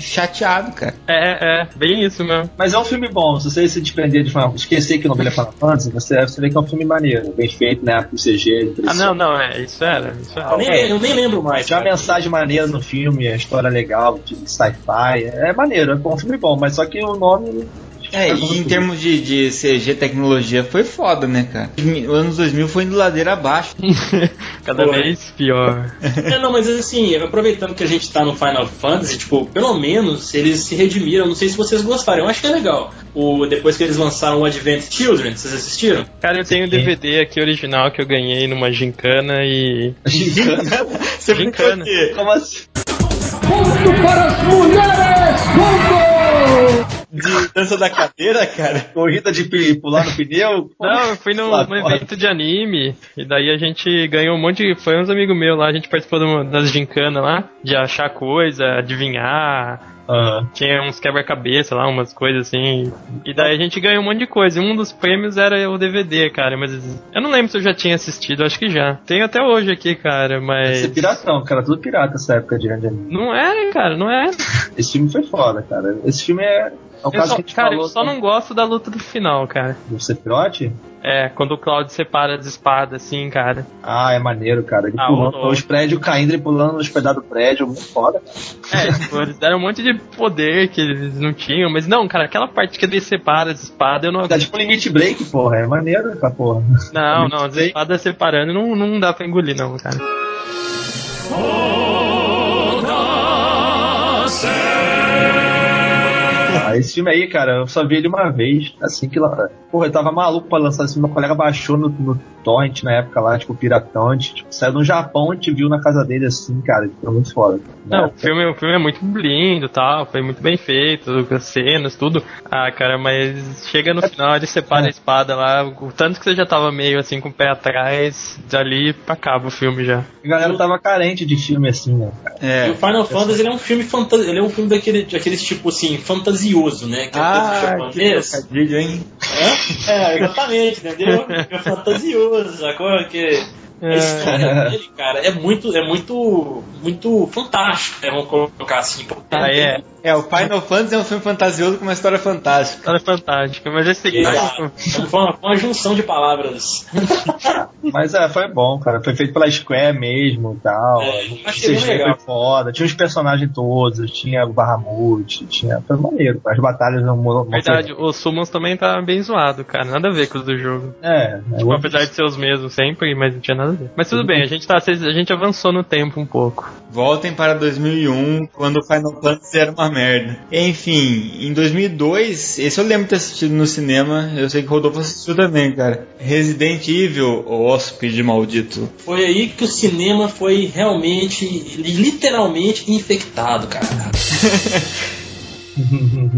chateado, cara. É, é, bem isso mesmo. Mas é um filme bom, se você se desprender de esquecer que o nome é Final Fantasy, você, você vê que é um filme maneiro, bem feito, né? Com CG, Ah, não, não, é, isso era, isso era. Eu nem, eu nem lembro mais. Tinha uma mensagem maneira no filme, a história legal, de sci-fi. É maneiro, é um filme bom, mas só que o nome. É, e em termos de, de CG tecnologia foi foda, né, cara? Os anos 2000 foi indo ladeira abaixo. Cada Pô, vez pior. É, não, mas assim, aproveitando que a gente tá no Final Fantasy, tipo, pelo menos eles se redimiram. Não sei se vocês gostaram, eu acho que é legal. O, depois que eles lançaram o Advent Children, vocês assistiram? Cara, eu tenho o DVD aqui original que eu ganhei numa gincana e. Gincana. Você Gincana. Como assim? De dança da cadeira, cara? Corrida de pular no pneu? Não, eu fui num, evento de anime, e daí a gente ganhou um monte de. Foi uns amigos meus lá, a gente participou das gincanas lá, de achar coisa, adivinhar. Aham. Tinha uns quebra-cabeça lá, umas coisas assim. E daí a gente ganhou um monte de coisa. E um dos prêmios era o DVD, cara. Mas eu não lembro se eu já tinha assistido, acho que já. Tenho até hoje aqui, cara, mas. Esse piratão, cara, tudo pirata essa época de anime. Não era, cara, não era. Esse filme foi foda, cara. Esse filme é. É o Eu caso só, que a gente cara, falou eu só não gosto da luta do final, cara. do Sephiroth. É, quando o Cloud separa as espadas, assim, cara. Ah, é maneiro, cara. Ele Ah, pulando, o- os prédios caindo, ele pulando nos pedaços do prédio, muito foda. É, tipo, eles deram um monte de poder que eles não tinham, mas não, cara, aquela parte que ele separa as espadas, eu não. Dá tipo limite break, porra. É maneiro essa porra. Não, não, as espadas separando não, não dá pra engolir, não, cara. Ah, esse filme aí, cara, eu só vi ele uma vez, assim que lá. Porra, eu tava maluco pra lançar esse filme, meu colega baixou no, no Torrent na época lá, tipo, Piratão, a gente, tipo, saiu no Japão, a gente viu na casa dele assim, cara, foi muito foda. Não, o filme, o filme é muito lindo tal, foi muito bem feito, as cenas, tudo. Ah, cara, mas chega no final, ele separa a espada lá, o tanto que você já tava meio assim com o pé atrás, dali acaba o filme já. A galera tava carente de filme assim, né, cara? E É. o Final Fantasy ele é um filme fantasi ele é um filme daquele, daqueles tipo assim, fantasioso, né? Que é Ah, que japonês. trocadilho, hein? É, é, exatamente, entendeu? É fantasioso, sacou? Que a história dele, cara, é muito, é muito, muito fantástico, né? Vamos colocar assim. porque Ah, é. É, o Final Fantasy é um filme fantasioso com uma história fantástica. É fantástica, mas esse Exato. Foi uma, foi uma junção de palavras. Mas é, foi bom, cara. Foi feito pela Square mesmo e tal. É, O achei legal. foi foda. Tinha os personagens todos, tinha o Bahamut, tinha. Foi maneiro. As batalhas não não Verdade, o Summons também tá bem zoado, cara. Nada a ver com os do jogo. É, é Tipo, outro- apesar de ser os mesmos sempre, mas não tinha nada a ver. Mas tudo bem, a gente, tá, a gente avançou no tempo um pouco. Voltem para 2001, quando o Final Fantasy era uma merda. Enfim, em 2002, esse eu lembro de ter assistido no cinema, eu sei que o Rodolfo assistiu também, cara. Resident Evil, o hóspede maldito. Foi aí que o cinema foi realmente, literalmente infectado, cara.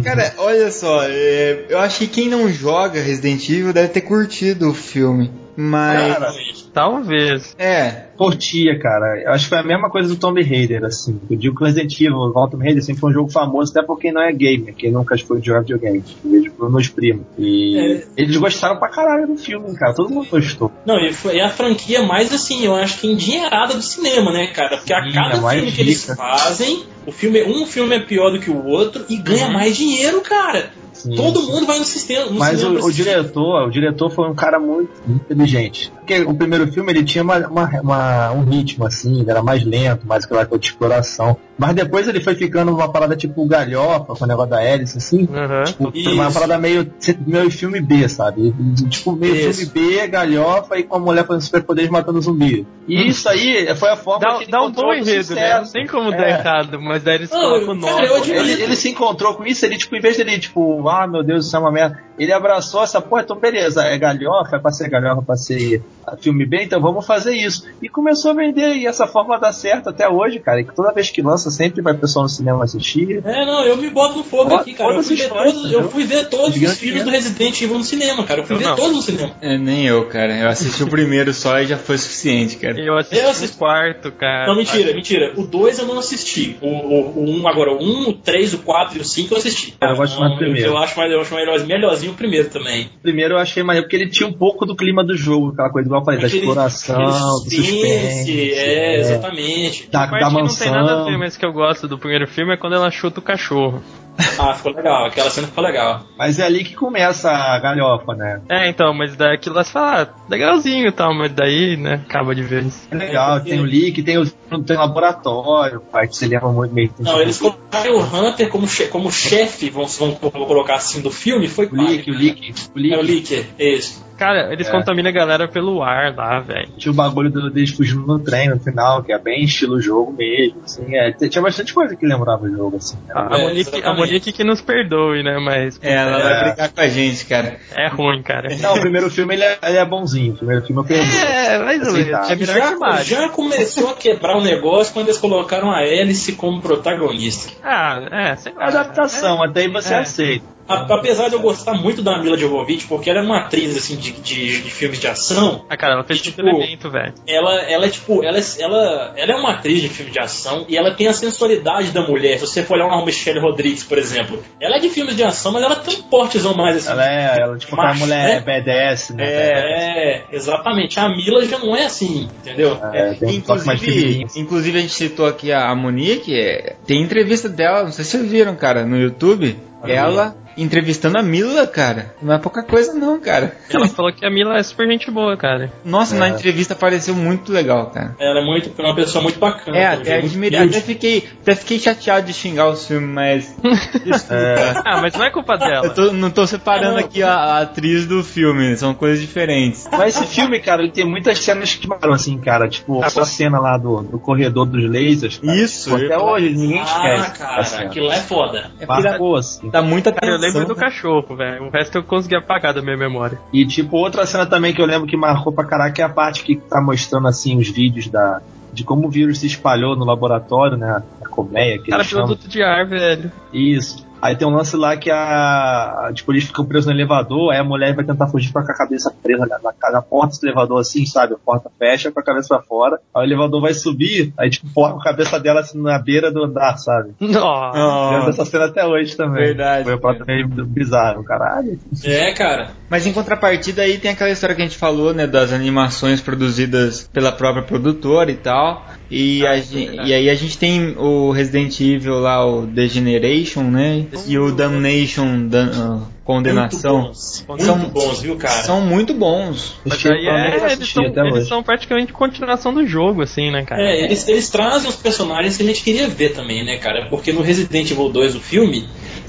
Cara, olha só, é, eu acho que quem não joga Resident Evil deve ter curtido o filme. Mas. Cara, Talvez. É, curtia, cara. Eu acho que foi a mesma coisa do Tomb Raider, assim. Eu digo que o Resident Evil, o Tomb Raider, sempre foi um jogo famoso, até por quem não é gamer, quem nunca foi jogar videogame. Eu vejo pelos meus primos. E É. eles gostaram pra caralho do filme, cara. Todo mundo gostou. Não, e foi a franquia mais assim, eu acho que endinheirada do cinema, né, cara? Porque a Sim, cada é mais filme que eles rica. fazem, o filme, um filme é pior do que o outro e ganha mais dinheiro, cara. Sim, Todo sim. mundo vai no sistema. No Mas cinema o, o diretor, o diretor foi um cara muito inteligente. porque o primeiro filme ele tinha uma, uma, uma, um ritmo assim, ele era mais lento, mais aquela coisa de exploração. Mas depois ele foi ficando uma parada tipo galhofa, com o negócio da hélice, assim. Uhum. Tipo, uma parada meio, meio filme B, sabe? Tipo, meio Isso. filme B, galhofa e com a mulher fazendo superpoderes matando zumbi. E isso aí foi a forma Dá, que ele dá um bom do enredo, né? Não tem como dar É. errado, mas daí eles colocam o nome. Ele, ele se encontrou com isso, ele, tipo, em vez dele, tipo, ah, meu Deus, isso é uma merda, ele abraçou essa porra, então beleza, é galhofa, é pra ser galhofa, pra ser filme bem, então vamos fazer isso. E começou a vender, e essa forma dá certo até hoje, cara, e que toda vez que lança, sempre vai o pessoal no cinema assistir. É, não, eu me boto no fogo aqui, cara. Eu fui, ver fãs, todos, eu fui ver todos Gigante os filmes do. Resident Evil no cinema, cara. Eu fui Eu ver não. todos no cinema. É, nem eu, cara. Eu assisti o primeiro só e já foi suficiente, cara. Eu assisti Eu assisti- o quarto, cara. Não, mentira, mentira. O 2 eu não assisti. O 1 o, um, agora, o 1, o 3, o 4 e o 5 eu assisti. Eu gosto mais do Então, eu- primeiro. Eu acho mais, eu acho melhor, melhorzinho o primeiro também. Primeiro eu achei maneiro, porque ele tinha um pouco do clima do jogo, aquela coisa, igual eu falei, da Aquele- exploração, aquele do suspense, é, exatamente. da, A parte da que não tem nada a ver, mansão. mas que eu gosto do primeiro filme é quando ela chuta o cachorro. Ah, ficou legal. Aquela cena ficou legal. Mas é ali que começa a galhofa, né? É, então, mas daquilo lá você fala, ah, legalzinho e tal, mas daí, né, acaba de vez. É legal, É, tem o leak, tem o, tem o laboratório, pai, que você leva muito meio Não, eles colocaram o Hunter como, che como chefe, vamos, vamos colocar assim, do filme, foi O leak, o leak, o leak. É o Licker, isso. Cara, eles É. contaminam a galera pelo ar lá, velho. Tinha o bagulho do- deles fugindo no trem no final, que é bem estilo jogo mesmo, assim, é, tinha bastante coisa que lembrava o jogo, assim. né? A, a É, Monique, a. Monique que nos perdoe, né, mas É, ela É. vai brigar com a gente, cara. é ruim, cara. Não, o primeiro filme ele é, ele é bonzinho, o primeiro filme eu perdi. É, mais ou menos. Aceitável. É Já, já começou a quebrar o negócio quando eles colocaram a Alice como protagonista. Ah, é, sei lá. Adaptação, até aí você É. aceita. A- apesar de eu gostar muito da Mila Jovovich, porque ela é uma atriz assim de, de, de filmes de ação, Ah, cara, ela fez Tipo, tipo elemento, velho. ela, ela é tipo, ela, é- ela, ela é uma atriz de filme de ação e ela tem a sensualidade da mulher. Se você for olhar uma Michelle Rodrigues, por exemplo, ela é de filmes de ação, mas ela tem um portezão mais assim. Ela é, ela, tipo, Macho, mulher né? BDS, né? É, exatamente. A Mila já não é assim, entendeu? É, mais Inclusive, inclusive, a gente citou aqui a, a Monique. é, tem entrevista dela, não sei se vocês viram, cara, no YouTube. Ela entrevistando a Mila, cara. Não é pouca coisa, não, cara. Ela falou que a Mila é super gente boa, cara. Nossa, É. na entrevista pareceu muito legal, cara. Ela é muito, é uma pessoa muito bacana. É, até, humilde. até, fiquei, até fiquei chateado de xingar os filmes, mas. Desculpa. Ah, mas não é culpa dela. Eu tô- não tô separando Não. aqui a, a atriz do filme, são coisas diferentes. Mas esse filme, cara, ele tem muitas cenas que marcam, assim, cara. Tipo, a cena lá do, do corredor dos lasers. cara. Isso, Tipo, Até hoje, ninguém Ah, esquece. cara, essa cena. aquilo lá é foda. É dá, Marcou, assim. dá muita Cara, atenção. Lembro do cachorro, velho. O resto eu consegui apagar da minha memória. E, tipo, outra cena também que eu lembro que marcou pra caraca é a parte que tá mostrando, assim, os vídeos da, de como o vírus se espalhou no laboratório, né? A colmeia que Cara, eles chamam. produto de ar, velho. Isso. Aí tem um lance lá que a. Tipo, eles ficam presos no elevador, aí a mulher vai tentar fugir com a cabeça presa na, na, na porta do elevador, assim, sabe? A porta fecha com a cabeça pra fora. Aí o elevador vai subir, aí, tipo, porra com a cabeça dela assim na beira do andar, sabe? Nossa. Ah, dessa cena até hoje também. Verdade. Foi plata meio bizarro, caralho. É, cara. Mas em contrapartida aí tem aquela história que a gente falou, né, das animações produzidas pela própria produtora e tal. E, a gen- e aí a gente tem o Resident Evil lá, o Degeneration, né? E o Damnation, Dan- ah, Condenação. Muito bons, muito São- bons viu, cara? São muito bons. Mas aí é, eles, são, eles são praticamente continuação do jogo, assim, né, cara? É, eles, eles trazem os personagens que a gente queria ver também, né, cara? Porque no Resident Evil 2, o filme,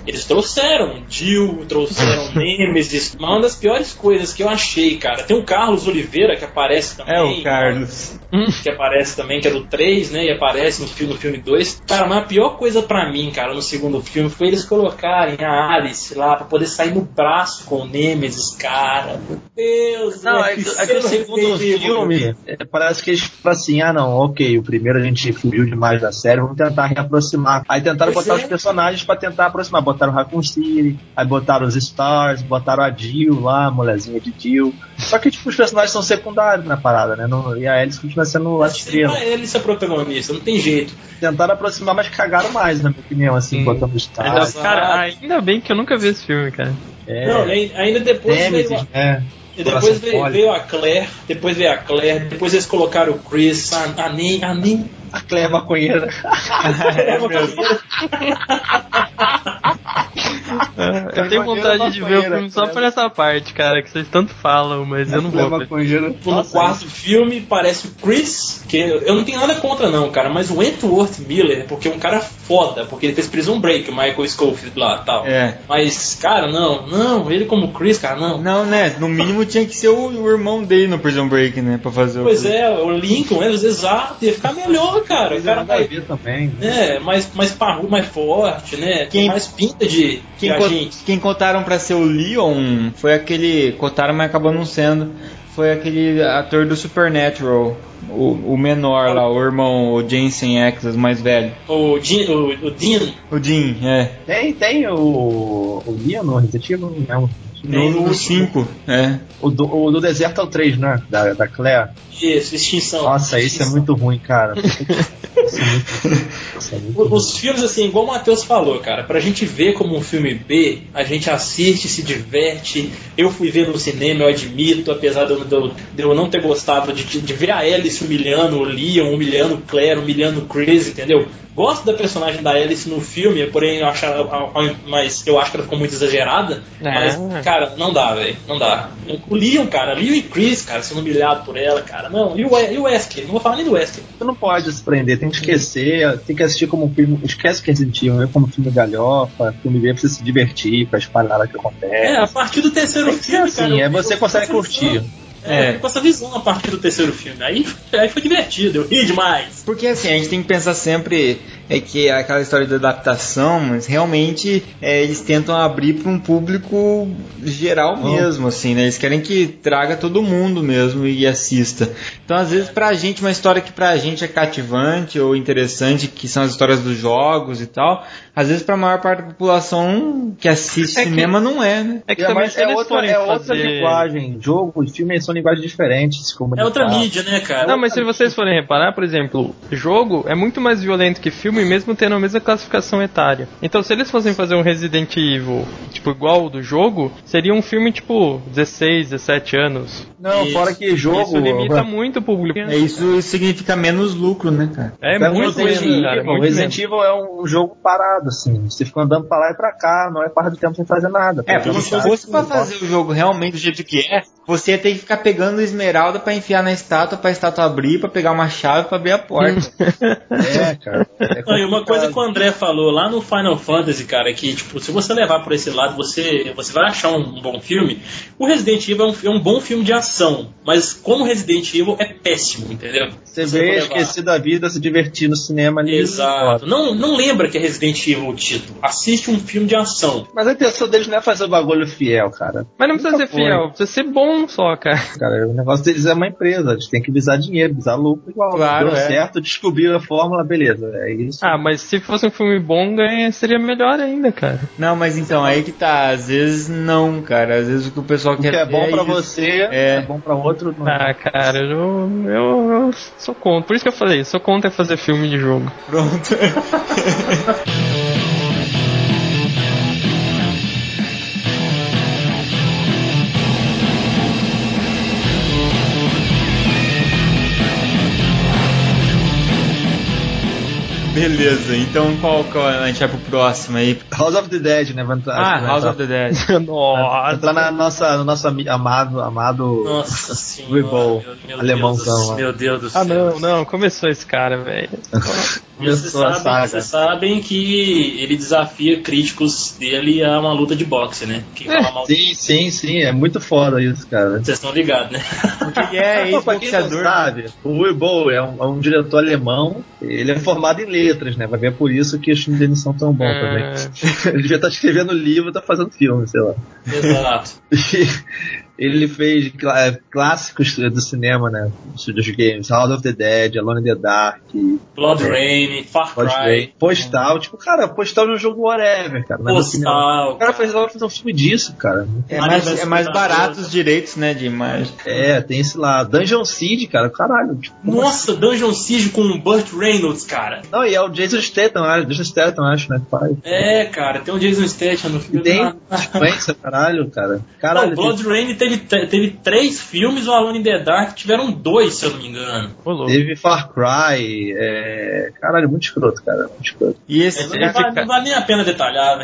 eles trouxeram Jill, trouxeram Nemesis. Mas uma das piores coisas que eu achei, cara, tem o Carlos Oliveira que aparece também. É o Carlos. Que aparece também, que é do 3, né? E aparece no filme, no filme 2. Cara, mas a pior coisa pra mim, cara, no segundo filme foi eles colocarem a Alice lá pra poder sair no braço com o Nemesis, cara. Meu Deus, Não, né? é que, Que é que no cena segundo terrível. filme, é, parece que eles falam assim, ah não, ok, o primeiro a gente fugiu demais da série, vamos tentar reaproximar. Aí tentaram Pois botar é. os personagens pra tentar aproximar, botaram o Raccoon City, aí botaram os Stars, botaram a Jill lá, a molezinha de Jill. Só que, tipo, os personagens são secundários na parada, né? Não- e a Alice continua sendo a estrela. Ah, ele ser protagonista, não tem jeito. Tentaram aproximar, mas cagaram mais, na minha opinião, assim, Sim. botando os Ainda, Stars. cara, ainda bem que eu nunca vi esse filme, cara. É, Não, ainda depois veio, Nemesis, a- né? e depois veio, veio a Claire, depois veio a Claire, depois eles colocaram o Chris, a, a a. A Claire maconheira. É, eu tenho vontade de ver o filme só por essa parte, cara, que vocês tanto falam, mas eu não vou. ver. No quarto filme parece o Chris, que eu não tenho nada contra não, cara, mas o Wentworth Miller, porque é um cara foda, porque ele fez Prison Break, o Michael Schofield lá tal. É. Mas, cara, não, não, ele como Chris, cara, não. Não, né? No mínimo tinha que ser o, o irmão dele no Prison Break, né? Pra fazer Pois o. é, o Lincoln, é, exato, ia ficar melhor, cara. O cara vai também. né? é, mais, mais parrudo, mais forte, né? Tem Quem- mais pinta de, Quem, co- agente. quem contaram pra ser o Leon foi aquele. Cotaram, mas acabou não sendo. Foi aquele ator do Supernatural. O, o menor lá, o irmão, o Jensen Ackles, mais velho. O, Dean- o, o Dean, O Dean, é. Tem, tem o. O Leon no Resident Evil? Não. Tem No no 5, é. O do, o do deserto é o 3, né? Da, da Claire. isso, Extinção. Nossa, esse é Extinção. muito ruim, cara. Esse é muito, esse ruim. Os filmes, assim, igual o Matheus falou, cara, pra gente ver como um filme B, a gente assiste, se diverte. Eu fui ver no cinema, eu admito, apesar de eu- de eu não ter gostado de, de ver a Alice humilhando o Leon, humilhando o Claire, humilhando o Chris, entendeu? Gosto da personagem da Alice no filme, porém eu acho, ela- mas eu acho que ela ficou muito exagerada. É. Mas, cara, não dá, velho, não dá. O Leon, cara, Leon e Chris, cara, sendo humilhado por ela, cara, não. E o, e o Wesley, não vou falar nem do Wesley. Você não pode se prender, tem que esquecer, tem que assistir como um filme. Esquece que é Resident Evil, vê como filme galhofa, filme B pra você se divertir, com as paradas que acontecem. É, a partir do terceiro ser filme, assim, cara. eu- é você consegue eu- É, com essa visão a partir do terceiro filme. Aí, aí foi divertido, eu ri demais. Porque assim, a gente tem que pensar sempre é que aquela história da adaptação, mas realmente é, eles tentam abrir para um público geral mesmo, assim, né? Eles querem que traga todo mundo mesmo e assista. Então, às vezes, pra gente, uma história que pra gente é cativante ou interessante, que são as histórias dos jogos e tal, às vezes pra maior parte da população que assiste É que- cinema não é, né? É que É, também é eles outra, é outra fazer... linguagem. Jogo e filme são linguagens diferentes. É outra mídia, né, cara? Não, mas se vocês forem reparar, por exemplo, jogo é muito mais violento que filme, mesmo tendo a mesma classificação etária. Então, se eles fossem fazer um Resident Evil, tipo, igual o do jogo, seria um filme, tipo, 16, 17 anos. Não, Isso. fora que jogo. Isso limita muito o público. É, isso significa menos lucro, né, cara? É Pega o muito Resident menos, Evil. cara. o Muito Resident. Evil é um jogo parado, assim. Você fica andando pra lá e pra cá, não é parte do tempo sem fazer nada. É, Porque se você fosse pra fazer o jogo realmente do jeito que é, você ia ter que ficar pegando esmeralda pra enfiar na estátua, pra estátua abrir, pra pegar uma chave pra abrir a porta. É, cara. É Não, e uma coisa que o André falou lá no Final Fantasy, cara, é que, tipo, se você levar por esse lado, você, você vai achar um bom filme. O Resident Evil é um, é um bom filme de ação, mas como Resident Evil é péssimo, entendeu? Você for vê esquecer da vida, se divertir no cinema ali. Exato. Não, não lembra que é Resident O título. Assiste um filme de ação. Mas a intenção deles não é fazer o bagulho fiel, cara. Mas não precisa Nunca ser foi. fiel, precisa ser bom só, cara. Cara, o negócio deles é uma empresa, eles têm que visar dinheiro, visar lucro igual. Claro, Deu é. certo, descobriu a fórmula, beleza. É isso. Ah, mas se fosse um filme bom, ganha, seria melhor ainda, cara. Não, mas então, aí que tá. Às vezes não, cara. Às vezes o que o pessoal o que quer é bom ver pra isso. você, É. é, bom pra outro. Não. Ah, cara, eu, eu, eu sou contra. Por isso que eu falei, sou contra fazer filme de jogo. Pronto. Beleza, então qual, qual a gente vai pro próximo aí? House of the Dead, né? Entrar- Ah, vai House of the Dead. Nossa. entrar na nossa, no nosso amado, amado Nossa senhora. Rebol, meu, meu alemãozão Deus, lá. Meu Deus do céu. Ah, não, não, começou esse cara, velho. Vocês sabem, vocês sabem que ele desafia críticos dele a uma luta de boxe, né? Quem fala mal dele, Sim, sim, sim, é muito foda isso, cara. vocês estão ligados, né? Ele é ex-boxeador. sabe, o Weibol é, um, é um diretor alemão, ele é formado em letras, né? Vai ver por isso que os filmes dele não são tão bons É. também. ele devia estar escrevendo livro, tá fazendo filme, sei lá. Exato. ele fez clá- clássicos do cinema, né? Dos games, House of the Dead, Alone in the Dark, Blood Rain, Far Cry, ver. Postal, tipo, cara, postal de um jogo whatever, cara. Postal. O cara fez logo fazer um filme disso, cara. É mais, é mais barato os direitos, né, de imagem. É, tem esse lá. Dungeon Seed, cara, caralho. Tipo, Nossa, Dungeon Siege com o Burt Reynolds, cara. Não, e é o Jason Statham, acho. Jason Statham, acho, né? que faz. É, cara, tem o Jason Statham no E filme. tem Ah, sequência, caralho, cara. Não, Caralho, Blood Rain teve, teve três filmes, o Alone in the Dark tiveram dois, se eu não me engano. Ô, louco. teve Far Cry, é... Caralho, muito escroto, cara. Muito escroto. E esse, É, não, esse vale, ca- não vale nem a pena detalhar,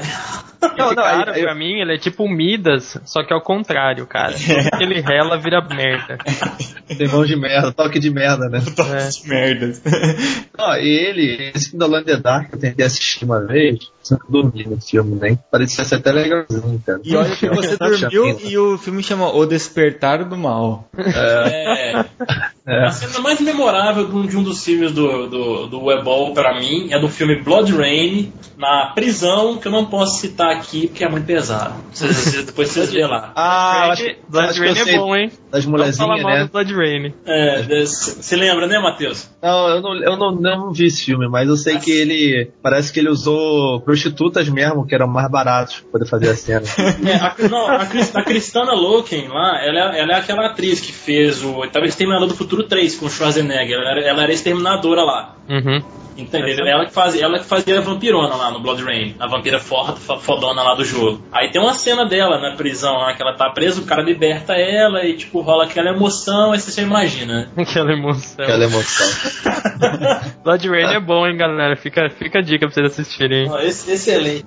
Esse não, cara, eu... pra mim, ele é tipo o Midas, só que ao contrário, cara. Ele rela vira merda. Tem mão de merda, toque de merda, né? Toque é. de merda. Ó, e ele, esse da Land Dark, eu tentei assistir uma vez, que dormi no filme, né? Parecia ser até legalzinho, cara. E olha que você dormiu e o filme chama O Despertar do Mal. É. é. A cena mais memorável de um dos filmes do, do, do Webol, pra mim, é do filme Blood Rain, na prisão, que eu não posso citar aqui porque é muito pesado. depois vocês vê lá. Ah, acho que Blood Rain é bom, hein? Das mulherzinhas, né? Blood Rain. É, você lembra, né, Matheus? Não, eu não, eu não, não vi esse filme, mas eu sei que ele. Parece que ele usou prostitutas mesmo, que eram mais baratos pra poder fazer a cena. é, a, não, a, a Cristana Loken lá, ela, é, ela é aquela atriz que fez o. Tava Exterminador do Futuro 3 com Schwarzenegger. Ela era, ela era exterminadora lá. Uhum. Entendeu? Ela que, fazia, ela que fazia a vampirona lá no Blood Rain, a vampira foda, fodona lá do jogo. Aí tem uma cena dela na prisão lá, que ela tá presa, o cara liberta ela e tipo rola aquela emoção, aí você já imagina. Aquela emoção. Aquela emoção. Blood Rain é bom, hein, galera? Fica, fica a dica pra vocês assistirem. Oh, excelente.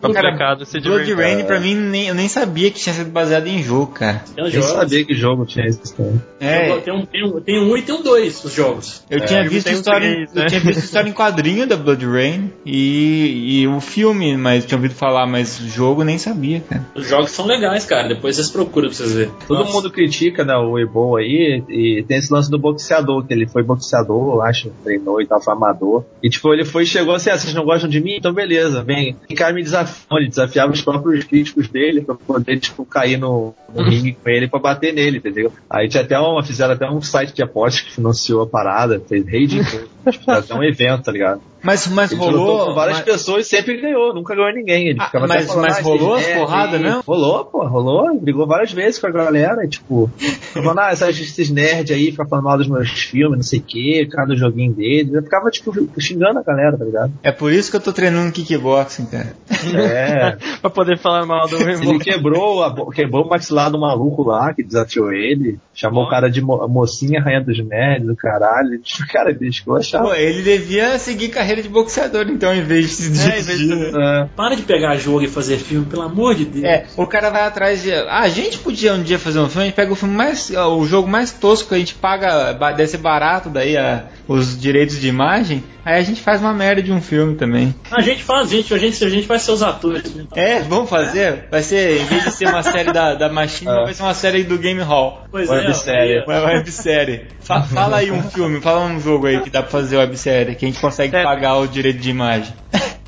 Se Blood Rain pra mim nem, eu nem sabia que tinha sido baseado em jogo, cara. Eu nem sabia que jogo tinha esse É. Tem um, tem, um, tem um e tem um dois os jogos. Eu é, tinha visto história, três, né? eu tinha visto história em quadrinho da Blood Rain e, e o filme, mas tinha ouvido falar, mas o jogo nem sabia, cara. Os jogos são legais, cara. Depois vocês procuram pra vocês verem. Todo Nossa. mundo critica né, o Ebo aí, e tem esse lance do boxeador, que ele foi boxeador, eu acho, treinou e tal, foi amador. E tipo, ele foi chegou assim, ah, vocês não gostam de mim? Então beleza, vem. E cara me desafiou, ele desafiava os próprios críticos dele pra poder, tipo, cair no, no uhum. ringue com ele pra bater nele, entendeu? Aí tinha até uma, fizeram até um site de apostas que financiou a parada, fez rede, até um evento, tá ligado? Mas, mas ele rolou. com várias mas... pessoas e sempre ganhou, nunca ganhou ninguém. Ele ah, ficava mas, falando, mas ah, rolou as porradas, né? Rolou, pô, rolou. Brigou várias vezes com a galera. E, tipo, falando, ah, esses nerds aí ficam falando mal dos meus filmes, não sei o que, cara do joguinho dele. Eu ficava, tipo, xingando a galera, tá ligado? É por isso que eu tô treinando kickboxing, cara. É. pra poder falar mal do Ele quebrou, a, quebrou o maxilar do maluco lá que desafiou ele. Chamou o cara de mo mocinha rainha dos nerds, do caralho. Cara, bicho, eu achava. Pô, ele devia seguir carreira de boxeador, então, em vez de. É, em vez de... É. Para de pegar jogo e fazer filme, pelo amor de Deus. É, o cara vai atrás de. Ah, a gente podia um dia fazer um filme, a gente pega o filme mais. o jogo mais tosco que a gente paga, deve ser barato daí a, os direitos de imagem. Aí a gente faz uma merda de um filme também. A gente faz, gente, a gente, a gente vai ser os atores. É, vamos fazer? Vai ser, em vez de ser uma série da, da Machine, é. vai ser uma série do Game Hall. Pois é, websérie. Uma websérie. Fa fala aí um filme, fala um jogo aí que dá pra fazer websérie, que a gente consegue Tetris. pagar o direito de imagem.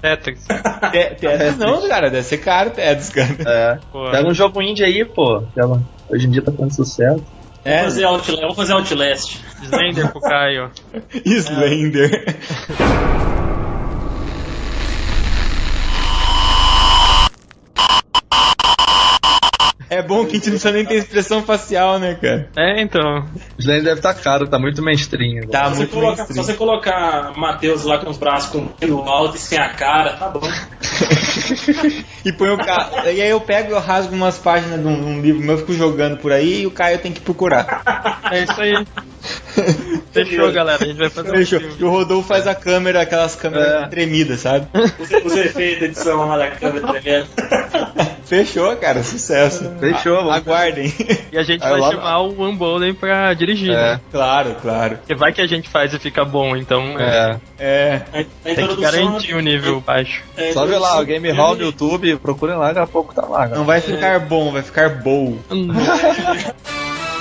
Tetris. Tetris não, cara, deve ser caro Tetris, cara. É. Pega um jogo indie aí, pô. Hoje em dia tá fazendo sucesso. É. Vou fazer Outlast. Vou fazer Outlast. Slender pro Caio. Slender. É bom que a gente não precisa nem ter expressão facial, né, cara? É, então. O Slender deve estar tá caro, tá muito mainstream. Tá se muito colocar, mainstream. Se você colocar Matheus lá com os braços com o alto e sem a cara, tá bom. e põe o cara. E aí eu pego e eu rasgo umas páginas de um, um livro meu, eu fico jogando por aí e o Caio tem que procurar. É isso aí. Fechou, galera. A gente vai fazer Fechou. Um e o Rodolfo faz a câmera, aquelas câmeras é. tremidas, sabe? Os, efeitos de edição lá da câmera tremendo. Fechou, cara. Sucesso. Fechou, vamos. Aguardem. E a gente vai lá... chamar o Unbolding pra dirigir, é. né? Claro, claro. Porque vai que a gente faz e fica bom, então. É. É. é. Tem que garantir o nível baixo. É, Só ver lá, o Game Hall no YouTube, procurem lá, daqui a pouco tá lá. Cara. Não vai ficar bom, vai ficar bom.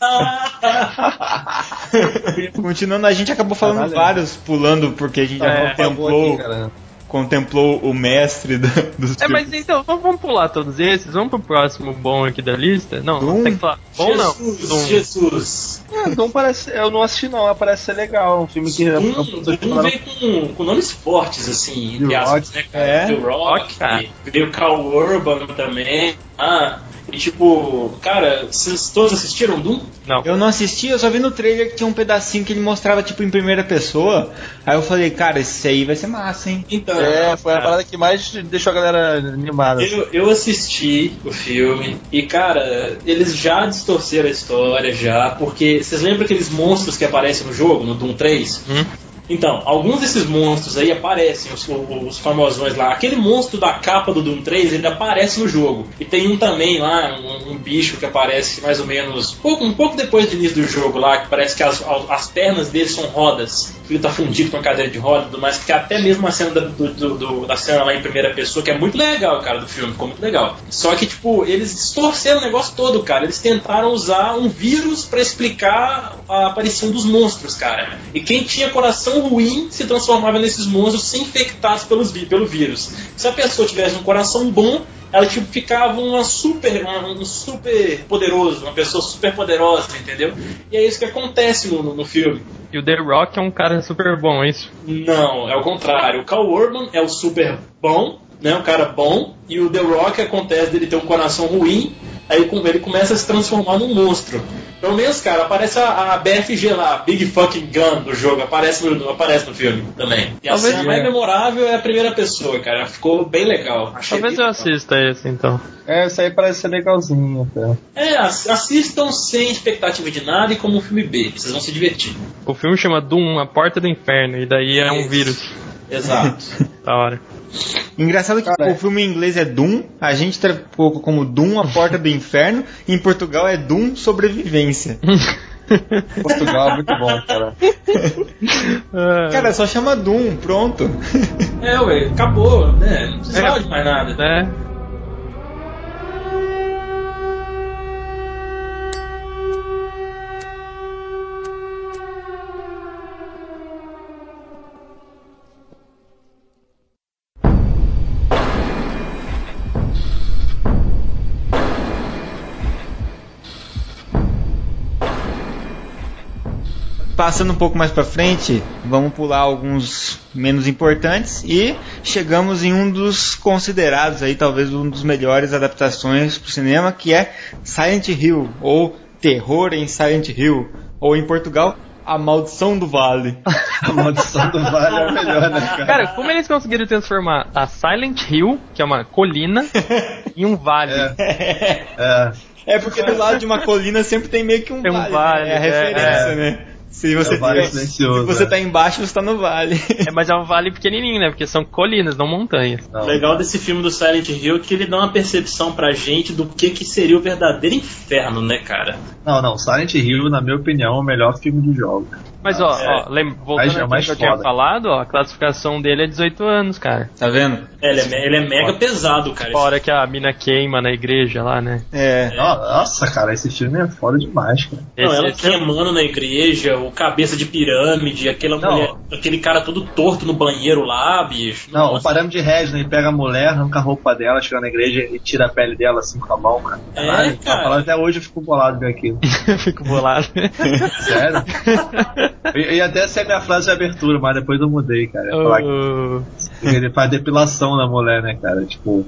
Continuando, a gente acabou falando Caralho. vários pulando porque a gente já é, contemplou. Aqui, contemplou o mestre do, dos É, mas então, vamos pular todos esses, vamos pro próximo bom aqui da lista? Não, Doom? tem que falar. Bom Jesus, não. Jesus. É, Doom parece. Eu não assisti não, parece ser legal. Um filme que. Doom, Doom veio com, com nomes fortes, assim, entre aspas, né? É. The Rock, Rock veio Carl Urban também. Ah. E tipo, cara, vocês todos assistiram Doom? Não. Eu não assisti, eu só vi no trailer que tinha um pedacinho que ele mostrava tipo em primeira pessoa. Aí eu falei, cara, esse aí vai ser massa, hein? Então. É, foi a parada que mais deixou a galera animada. Eu, eu assisti o filme e, cara, eles já distorceram a história, já, porque vocês lembram aqueles monstros que aparecem no jogo, no Doom 3? Hum? Então, alguns desses monstros aí aparecem, os, os famosões lá. Aquele monstro da capa do Doom 3, ele aparece no jogo. E tem um também lá, um, um bicho que aparece mais ou menos um pouco, um pouco depois do início do jogo lá, que parece que as, as pernas dele são rodas. Ele tá fundido com a cadeira de roda, mas que até mesmo a cena da, do, do, da cena lá em primeira pessoa, que é muito legal, cara, do filme, ficou muito legal. Só que, tipo, eles distorceram o negócio todo, cara. Eles tentaram usar um vírus para explicar a aparição dos monstros, cara. E quem tinha coração ruim se transformava nesses monstros sem infectados pelos, pelo vírus. Se a pessoa tivesse um coração bom, ela tipo ficava uma super, um super poderoso, uma pessoa super poderosa, entendeu? E é isso que acontece no, no, no filme. E o The Rock é um cara super bom, é isso? Não, é o contrário. O Cal Urban é o super bom, né, um cara bom, e o The Rock acontece dele ter um coração ruim, aí ele começa a se transformar num monstro. Pelo menos, cara, aparece a, a, BFG lá, Big Fucking Gun do jogo, aparece no, aparece no filme também. E a Talvez cena é. mais memorável é a primeira pessoa, cara. Ficou bem legal. Achei Talvez eu assista esse então. É, isso aí parece ser legalzinho até. É, assistam sem expectativa de nada e como um filme B. Vocês vão se divertir. O filme chama Doom, A Porta do Inferno, e daí é um vírus. Exato. da hora. Engraçado que o filme em inglês é Doom, a gente trocou como Doom, a porta do inferno, e em Portugal é Doom, sobrevivência. Portugal é muito bom, cara. cara, só chama Doom, pronto. É, ué, acabou, né? Não precisava é, de mais nada. É. Passando um pouco mais para frente, vamos pular alguns menos importantes e chegamos em um dos considerados aí talvez um dos melhores adaptações para o cinema, que é Silent Hill ou Terror em Silent Hill ou em Portugal a Maldição do Vale. a Maldição do Vale é a melhor, né, cara? Cara, como eles conseguiram transformar a Silent Hill, que é uma colina, em um vale? É. é. é. porque do lado de uma colina sempre tem meio que um, tem um vale. vale né? É a referência, é. né? Se você, é vale se você tá embaixo, você tá no vale. É, mas é um vale pequenininho, né? Porque são colinas, não montanhas. O legal desse filme do Silent Hill é que ele dá uma percepção pra gente do que, que seria o verdadeiro inferno, né, cara? Não, não. Silent Hill, na minha opinião, é o melhor filme de jogo. Mas, ó, é. ó lem voltando ao que eu tinha falado, ó, a classificação dele é 18 anos, cara. Tá vendo? É, ele é, ele é mega pesado, cara. Fora que a mina queima na igreja lá, né? É. é. Nossa, cara, esse filme é foda demais, cara. Não, ela esse queimando é... na igreja, o cabeça de pirâmide, aquela não. mulher, aquele cara todo torto no banheiro lá, bicho. Não, Nossa. o parâmetro de Regina, ele pega a mulher, arranca a roupa dela, chega na igreja e tira a pele dela assim com a mão, cara. É, cara. Até hoje eu fico bolado ver aquilo. fico bolado. Sério? E, e até ser minha frase de abertura, mas depois eu mudei, cara. Uh... Ele faz depilação na mulher, né, cara? Tipo,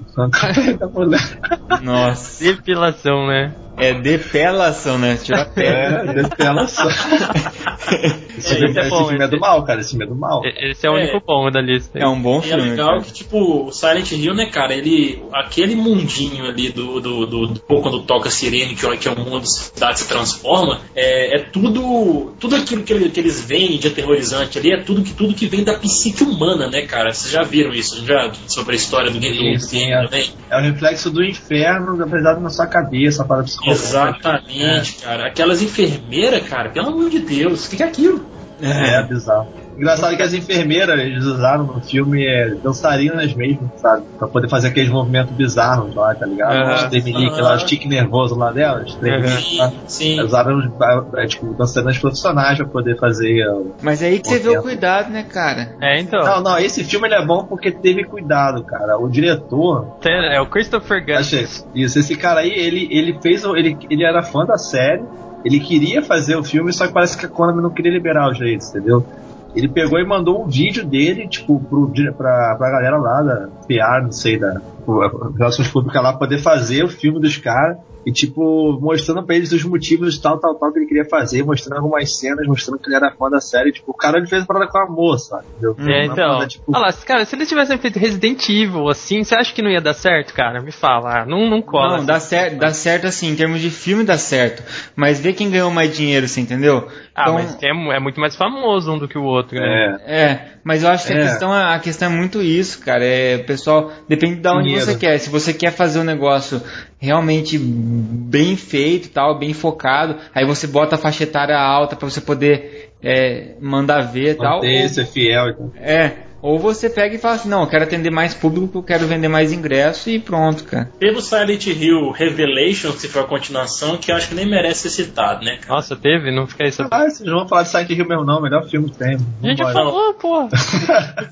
da mulher. Nossa. Depilação, né? É depelação, né? Tira a pele. É, depelação. esse, é, esse, é, bom, filme é do mal, cara. Esse filme é do mal. Esse é o único é. bom da lista. É um bom filme. E é legal cara. que, tipo, o Silent Hill, né, cara, ele. Aquele mundinho ali do. do, do, do quando toca a sirene, que, que é o mundo da cidade se transforma, é, é tudo. Tudo aquilo que, que eles veem de aterrorizante ali é tudo que, tudo que vem da psique humana, né, cara? Vocês já viram isso? Já sobre a história do game sim, é, também? É o reflexo do inferno apresentado na sua cabeça para Exatamente, é. cara. Aquelas enfermeiras, cara, pelo amor de Deus, o que, que é aquilo? É, é bizarro. Engraçado que as enfermeiras eles usaram no filme é, dançarinas mesmo, sabe? Pra poder fazer aqueles movimentos bizarros lá, tá ligado? Uhum. Os tremelique lá, os tique nervoso lá delas, tremelique uhum. Sim. Usaram é, tipo, dançarinas profissionais pra poder fazer. Mas é aí que você vê o cuidado, né, cara? É, então. Não, não, esse filme ele é bom porque teve cuidado, cara. O diretor. É o Christopher Guest. Isso, esse cara aí, ele, ele fez. Ele, ele era fã da série. Ele queria fazer o filme, só que parece que a Konami não queria liberar os direitos, entendeu? Ele pegou e mandou um vídeo dele, tipo, pro, pra, pra galera lá da PR, não sei, da relações públicas lá poder fazer o filme dos caras e, tipo, mostrando pra eles os motivos tal, tal, tal que ele queria fazer, mostrando algumas cenas, mostrando que ele era fã da série. Tipo, o cara ele fez a parada com a moça, entendeu? É, Uma então. parada, tipo, Olha lá, cara, se eles tivessem feito Resident Evil assim, você acha que não ia dar certo, cara? Me fala. Ah, Não, não cola. Não, dá certo, dá certo assim, em termos de filme dá certo. Mas vê quem ganhou mais dinheiro, você entendeu? Ah, Então, mas é, é muito mais famoso um do que o outro, né? é. É, mas eu acho que a É. questão, é- a questão é muito isso, cara. É, pessoal, depende de onde Dinheiro. você quer. Se você quer fazer um negócio realmente bem feito, tal, bem focado, aí você bota a faixa etária alta pra você poder é, mandar ver, tal. Manter, ser fiel e tal. é, ou você pega e fala assim, não, eu quero atender mais público, eu quero vender mais ingresso e pronto, cara. Teve o Silent Hill Revelations, que foi a continuação, que eu acho que nem merece ser citado, né, cara? Nossa, teve? Não fiquei sabendo. Ah, vocês não vão falar de Silent Hill mesmo não, melhor filme que tem. A gente já falou, pô.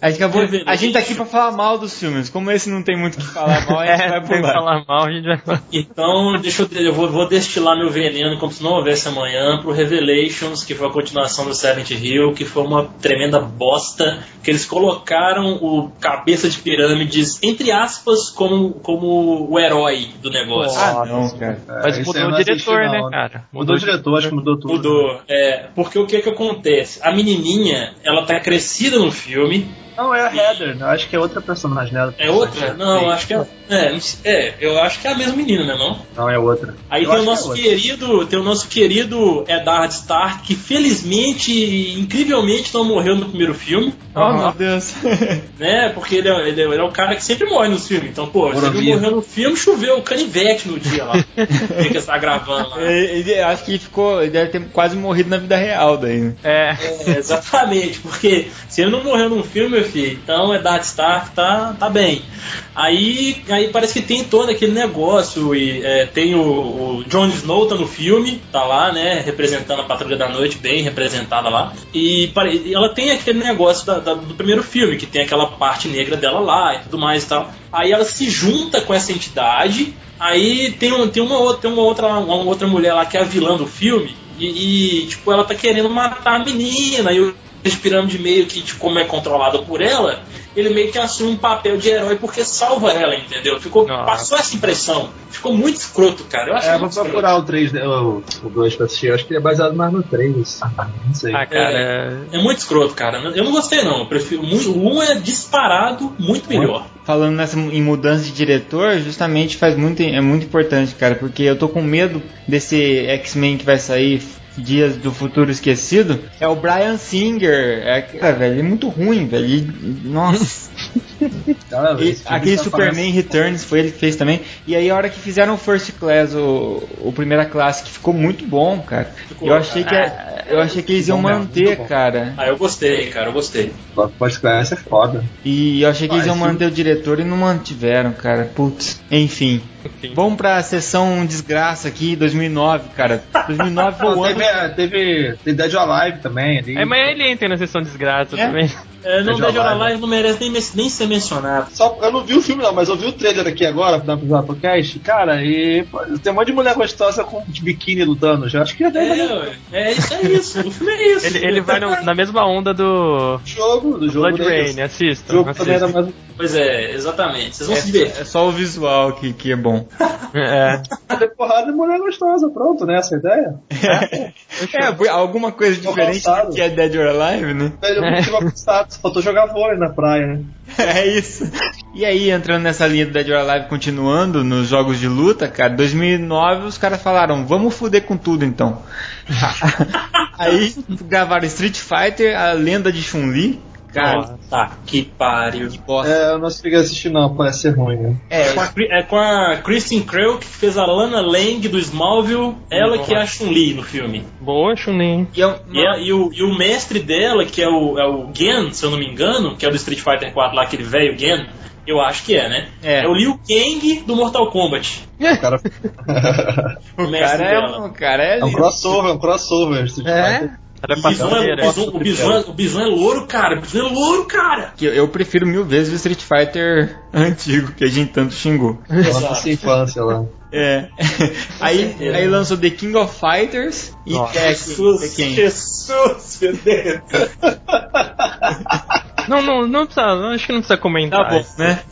A gente, acabou, a gente tá aqui pra falar mal dos filmes. Como esse não tem muito o que falar mal, a gente É, vai tem que pular. falar mal, a gente vai falar. Então, deixa eu, eu vou, vou destilar meu veneno como se não houvesse amanhã pro Revelations, que foi a continuação do Silent Hill, que foi uma tremenda bosta, que eles colocaram o cabeça de pirâmides, entre aspas, como, como o herói do negócio. Ah, não, cara. É, Mas mudou eu o diretor, não. né, cara? Mudou o diretor, acho que mudou tudo. Mudou. É, porque o que que acontece? A menininha, ela tá crescida no filme. Não, é a Heather, eu acho que é outra personagem dela. É outra? Não, acho que é. É, é, eu acho que é a mesma menina, né, não? Não, é outra. Aí Eu tem o acho que é nosso outra. querido, tem o nosso querido Eddard Stark, que felizmente, incrivelmente, não morreu no primeiro filme, Oh, meu Deus. né? Porque ele é, ele é- ele é o cara que sempre morre nos filmes. Então, pô, se ele morreu no filme, choveu canivete no dia lá. Tem que estar gravando lá. ele, ele- acho que ele ficou. Ele deve ter quase morrido na vida real daí. né? É. É, exatamente, porque se ele não morreu num filme, meu filho, então Eddard Stark tá, tá bem. Aí, aí parece que tem todo aquele negócio, e é, tem o, o Jon Snow tá no filme, tá lá, né, representando a Patrulha da Noite, bem representada lá. E ela tem aquele negócio da- da- do primeiro filme, que tem aquela parte negra dela lá e tudo mais e tal. Aí ela se junta com essa entidade, aí tem, um, tem, uma, outra, tem uma, outra, uma outra mulher lá que é a vilã do filme, e, e, tipo, ela tá querendo matar a menina, e o pirâmide meio que, tipo, como é controlado por ela, ele meio que assume um papel de herói porque salva ela, entendeu? Ficou, Nossa. passou essa impressão. Ficou muito escroto, cara. Eu acho É, vou procurar o 3, né, o, o 2 pra assistir. Eu acho que ele é baseado mais no 3. Não sei. Ah, cara. É muito escroto, cara. Eu não gostei, não. Eu prefiro. muito- O 1 é disparado muito melhor. Falando nessa em mudança de diretor, justamente faz muito, é muito importante, cara, porque eu tô com medo desse X-Men que vai sair Dias do Futuro Esquecido. É o Brian Singer. É, cara, velho, ele é muito ruim, velho. Ele- nossa. E aquele Superman Returns foi ele que fez também. E aí a hora que fizeram o First Class, o, o primeira classe, que ficou muito bom, cara. Ficou, eu achei que cara. eu achei que eles iam manter, muito bom. cara. Ah, eu gostei, cara. Eu gostei. Pós-classe é foda. E eu achei que eles Ah, iam manter o diretor e não mantiveram, cara. Putz. Enfim. Enfim. Vamos pra sessão desgraça aqui, 2009, cara. 2009 foi o ano. teve, teve, teve Dead Alive também. Ali. É, mas ele entra na sessão desgraça É? também. É, não Dead or Alive. Não merece nem, nem ser mencionado. Só, eu não vi o filme não, mas eu vi o trailer aqui agora pra dar pro podcast. Cara, e pô, tem um monte de mulher gostosa com de biquíni lutando. Já acho que já É, deve ué. é, isso, é isso. O filme é isso. Ele, ele vai no- na mesma onda do jogo, do jogo Blood deles. Rain, assista. O jogo também era assista. mais Pois é, exatamente. Vocês vão se divertir. É só o visual que, que é bom. É. ter porrada de mulher gostosa, pronto, né? Essa é a ideia. É, alguma coisa diferente do que é Dead or Alive, né? Eu tive cansado, só faltou jogar vôlei na praia, né? É isso. E aí, entrando nessa linha do Dead or Alive, continuando nos jogos de luta, cara, 2009 os caras falaram, vamos fuder com tudo então. aí gravaram Street Fighter, a lenda de Chun-Li. Cara, Tá, que pariu. que bosta. É, eu não cheguei a assistir não, parece ser ruim, né? É, Com a É com a Kristen Krell, que fez a Lana Lang do Smallville, ela que é a Chun-Li no filme. Boa, Chunin. e é um- E, a- e o, e o mestre dela, que é o, é o Gen, se eu não me engano, que é do Street Fighter 4 lá, aquele velho Gen, eu acho que é, né? É. o Liu Kang do Mortal Kombat. O cara o mestre cara é, dela. o cara é, é um crossover, é um crossover. Street É? Fighter. Ela é O Bison é. Bison, o, Bison é, o Bison é louro, cara. O Bison é louro, cara. que eu, eu prefiro mil vezes o Street Fighter antigo, que a gente tanto xingou. Nossa infância lá. É. aí, aí lançou The King of Fighters e. Tekken. Jesus, Tekken. Jesus, meu Deus. Não, não, não precisa, não, acho que não precisa comentar. Tá bom, né?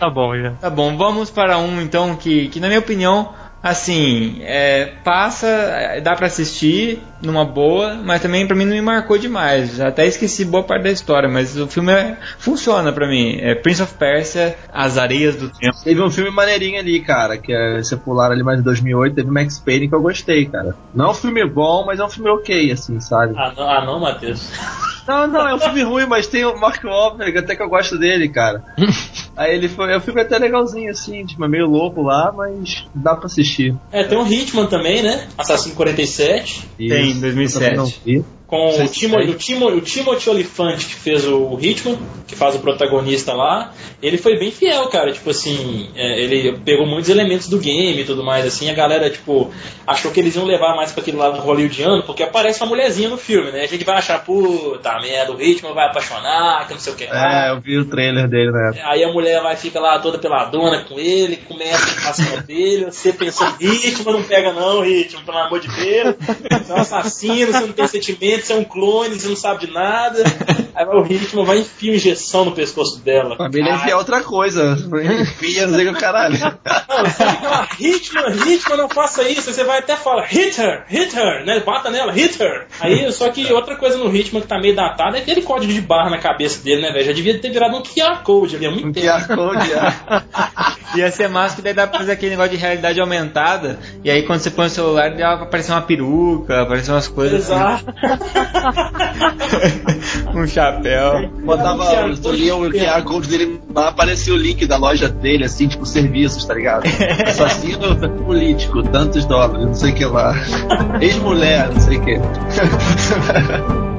tá bom já. Tá bom, vamos para um então que, que na minha opinião assim, é, passa, é, dá para assistir numa boa, mas também para mim não me marcou demais. Até esqueci boa parte da história, mas o filme é, funciona para mim. É Prince of Persia, As Areias do Tempo. Teve um filme maneirinho ali, cara, que é, você pular ali mais em 2008, teve Max Payne que eu gostei, cara. Não é um filme bom, mas é um filme ok, assim, sabe? Ah, não, ah, não Matheus. Não, não, é um filme ruim, mas tem o Mark Wahlberg, até que eu gosto dele, cara. Aí ele foi, eu fico até legalzinho, assim, tipo, é meio louco lá, mas dá pra assistir. É, tem o Hitman também, né? Assassino 47. Tem, Isso, 2007. Com o, Timo, o, Timo, o Timothy Olyphant, que fez o Hitman, que faz o protagonista lá, ele foi bem fiel, cara. Tipo assim, é, ele pegou muitos elementos do game e tudo mais, assim. A galera, tipo, achou que eles iam levar mais pra aquele lado hollywoodiano, porque aparece uma mulherzinha no filme, né? A gente vai achar, puta merda, o Hitman vai apaixonar, que não sei o que. lá. É, eu vi o trailer dele, né? Aí a mulher vai fica lá toda peladona com ele, começa a passar dele, você pensando, ritmo não pega não, ritmo, pelo amor de Deus. Você é um assassino, você não tem sentimento, é um clone, você não sabe de nada. Aí o ritmo, vai enfiar injeção no pescoço dela. Família é outra coisa. Enfia, não sei o que caralho. Não, você fica lá, ritmo, ritmo, não faça isso. Aí você vai até falar, hit her, hit her, né? Bata nela, hit her. Aí, só que outra coisa no ritmo que tá meio datado é aquele código de barra na cabeça dele, né, velho? Já devia ter virado um QR Code ali há muito Um tempo. QR Code, é. Ia ser massa que daí dá pra fazer aquele negócio de realidade aumentada. E aí quando você põe o celular, dá pra aparecer uma peruca, aparecer umas coisas Exato. assim. um chapéu. Botava, eu lia o QR Code dele, lá aparecia o link da loja dele, assim, tipo, serviços, tá ligado? Assassino político, tantos dólares, não sei o que lá. Ex-mulher, não sei o que.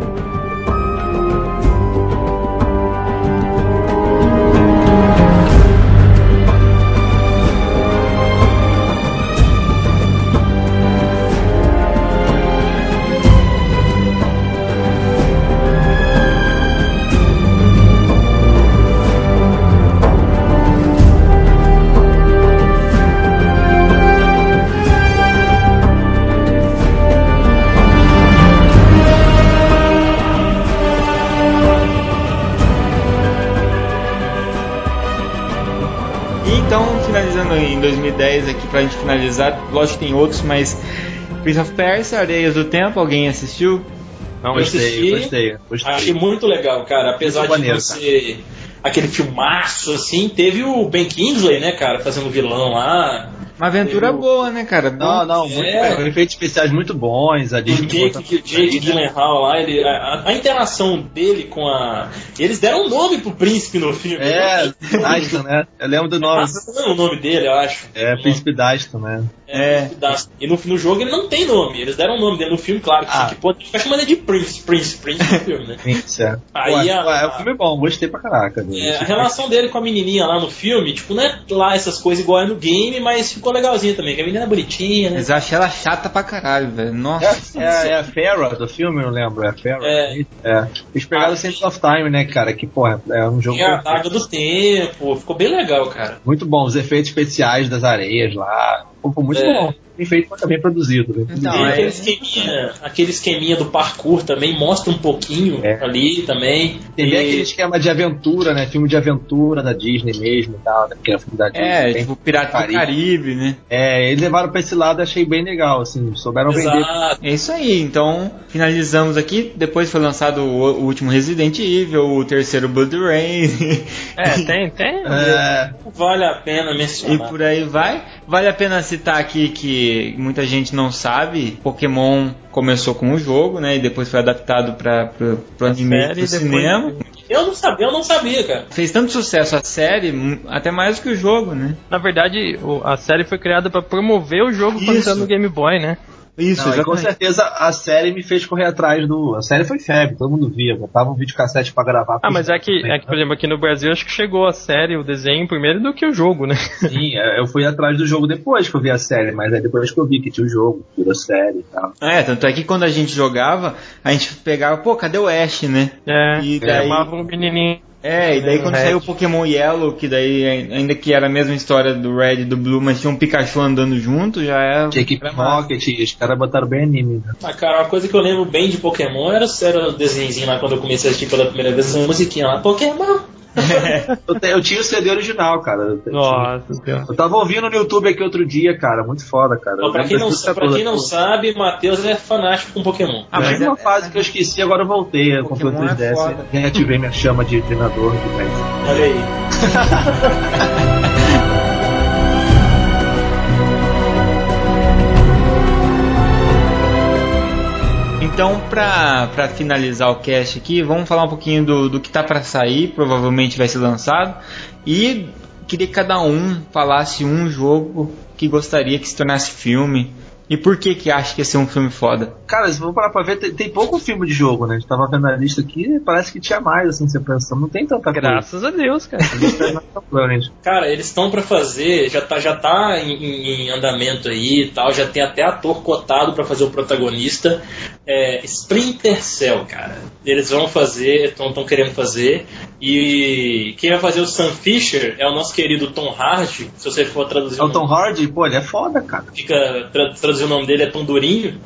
10 aqui pra gente finalizar. Lógico que tem outros, mas Prince of Persia, Areias do Tempo, alguém assistiu? Não, gostei, assisti, gostei, gostei. Achei muito legal, cara. Apesar muito de maneiro, você. Cara. Aquele filmaço, assim, teve o Ben Kingsley, né, cara, fazendo vilão lá. Uma aventura Eu- boa, né, cara? Não, não, muito É. Efeitos especiais muito bons. A O Disney Jake, botando Jake isso aí, né? Gyllenhaal lá, ele, a, a interação dele com a. Eles deram um nome pro príncipe no filme. É, né? Daston, né? Eu lembro do nome. É o nome dele, eu acho. É, Príncipe Daston, né? É. E no, no jogo ele não tem nome. Eles deram um nome dele no filme, claro. Que, Ah. que pode ficar chamando ele de Prince, Prince, Prince no filme, né? Isso, é. Aí Ué, a- ué, é um filme bom, gostei pra caraca. É, a relação dele com a menininha lá no filme, tipo, não é lá essas coisas igual é no game, mas ficou legalzinho também, que a menina é bonitinha, né? Mas eu achei ela chata pra caralho, velho. Nossa. É, é, é a Farrah do filme, eu não lembro. É a Farrah. É. é. Eles pegaram o Sense of Time, né, cara? Que, porra, é um jogo Tem a Daga do Tempo, ficou bem legal, cara. muito bom. Os efeitos especiais das areias lá. Pô, foi muito É. bom. Bem feito, mas bem produzido. Né? Então, e é- aquele, esqueminha, aquele esqueminha do parkour também mostra um pouquinho É. ali também. Tem bem E- aquele esquema de aventura, né? Filme de aventura da Disney mesmo e tal, né? Porque é filme da Disney. É, bem- tipo Pirata do Caribe. Né? É, eles levaram pra esse lado, achei bem legal, assim, souberam vender. Exato. É isso aí, então finalizamos aqui. Depois foi lançado o, o último Resident Evil, o terceiro Blood Rain É, tem, tem. É, Vale a pena e mencionar. por aí vai. Vale a pena citar aqui que muita gente não sabe, Pokémon começou com o jogo, né? E depois foi adaptado para pro anime série, pro depois- cinema. Eu não sabia, eu não sabia, cara. Fez tanto sucesso a série, até mais do que o jogo, né? Na verdade, o- a série foi criada pra promover o jogo quando Isso. tá no Game Boy, né? Isso, não, com certeza a série me fez correr atrás do. A série foi febre, todo mundo via. Botava um videocassete pra gravar. Ah, mas é que, é que, por exemplo, aqui no Brasil acho que chegou a série, o desenho primeiro do que o jogo, né? Sim, é, eu fui atrás do jogo depois que eu vi a série, mas aí depois que eu vi que tinha o jogo, virou série e tal. É, tanto é que quando a gente jogava, a gente pegava, pô, cadê o Ash, né? É, E daí- chamava um menininho. É, e daí quando Red. saiu o Pokémon Yellow, que daí ainda que era a mesma história do Red e do Blue, mas tinha um Pikachu andando junto, já é. Tinha equipe. Rocket, os caras botaram bem anime. Né? Ah, cara, uma coisa que eu lembro bem de Pokémon era, era o desenhozinho lá quando eu comecei a assistir pela primeira vez, essa musiquinha lá. Pokémon, eu, te- eu tinha o CD original, cara. Eu, eu Nossa tinha. Eu tava ouvindo no YouTube aqui outro dia, cara. Muito foda, cara. Ó, pra, quem não, pra quem não sabe, Matheus é fanático com Pokémon. Ah, mas Tive uma é- fase que eu esqueci, agora eu voltei. Eu comprei o Pokémon é 3DS foda. e reativei minha chama de treinador. Olha aí. Então, pra finalizar o cast aqui, vamos falar um pouquinho do, do que tá pra sair, provavelmente vai ser lançado. E queria que cada um falasse um jogo que gostaria que se tornasse filme. E por que que acha que ia ser um filme foda? Cara, se for parar pra ver, tem, tem pouco filme de jogo, né? A gente tava vendo a lista aqui parece que tinha mais, assim, você pensa. Não tem tanta Graças a Deus, cara. coisa. Provavelmente. Cara, eles estão pra fazer, já tá, já tá em, em- andamento aí e tal, já tem até ator cotado pra fazer o protagonista. É, Splinter Cell, cara. Eles vão fazer, estão querendo fazer. E quem vai fazer o Sam Fisher é o nosso querido Tom Hardy. Se você for traduzir É o Tom Hardy, pô, ele é foda, cara. fica, tra- traduzir o nome dele é Tom Durinho.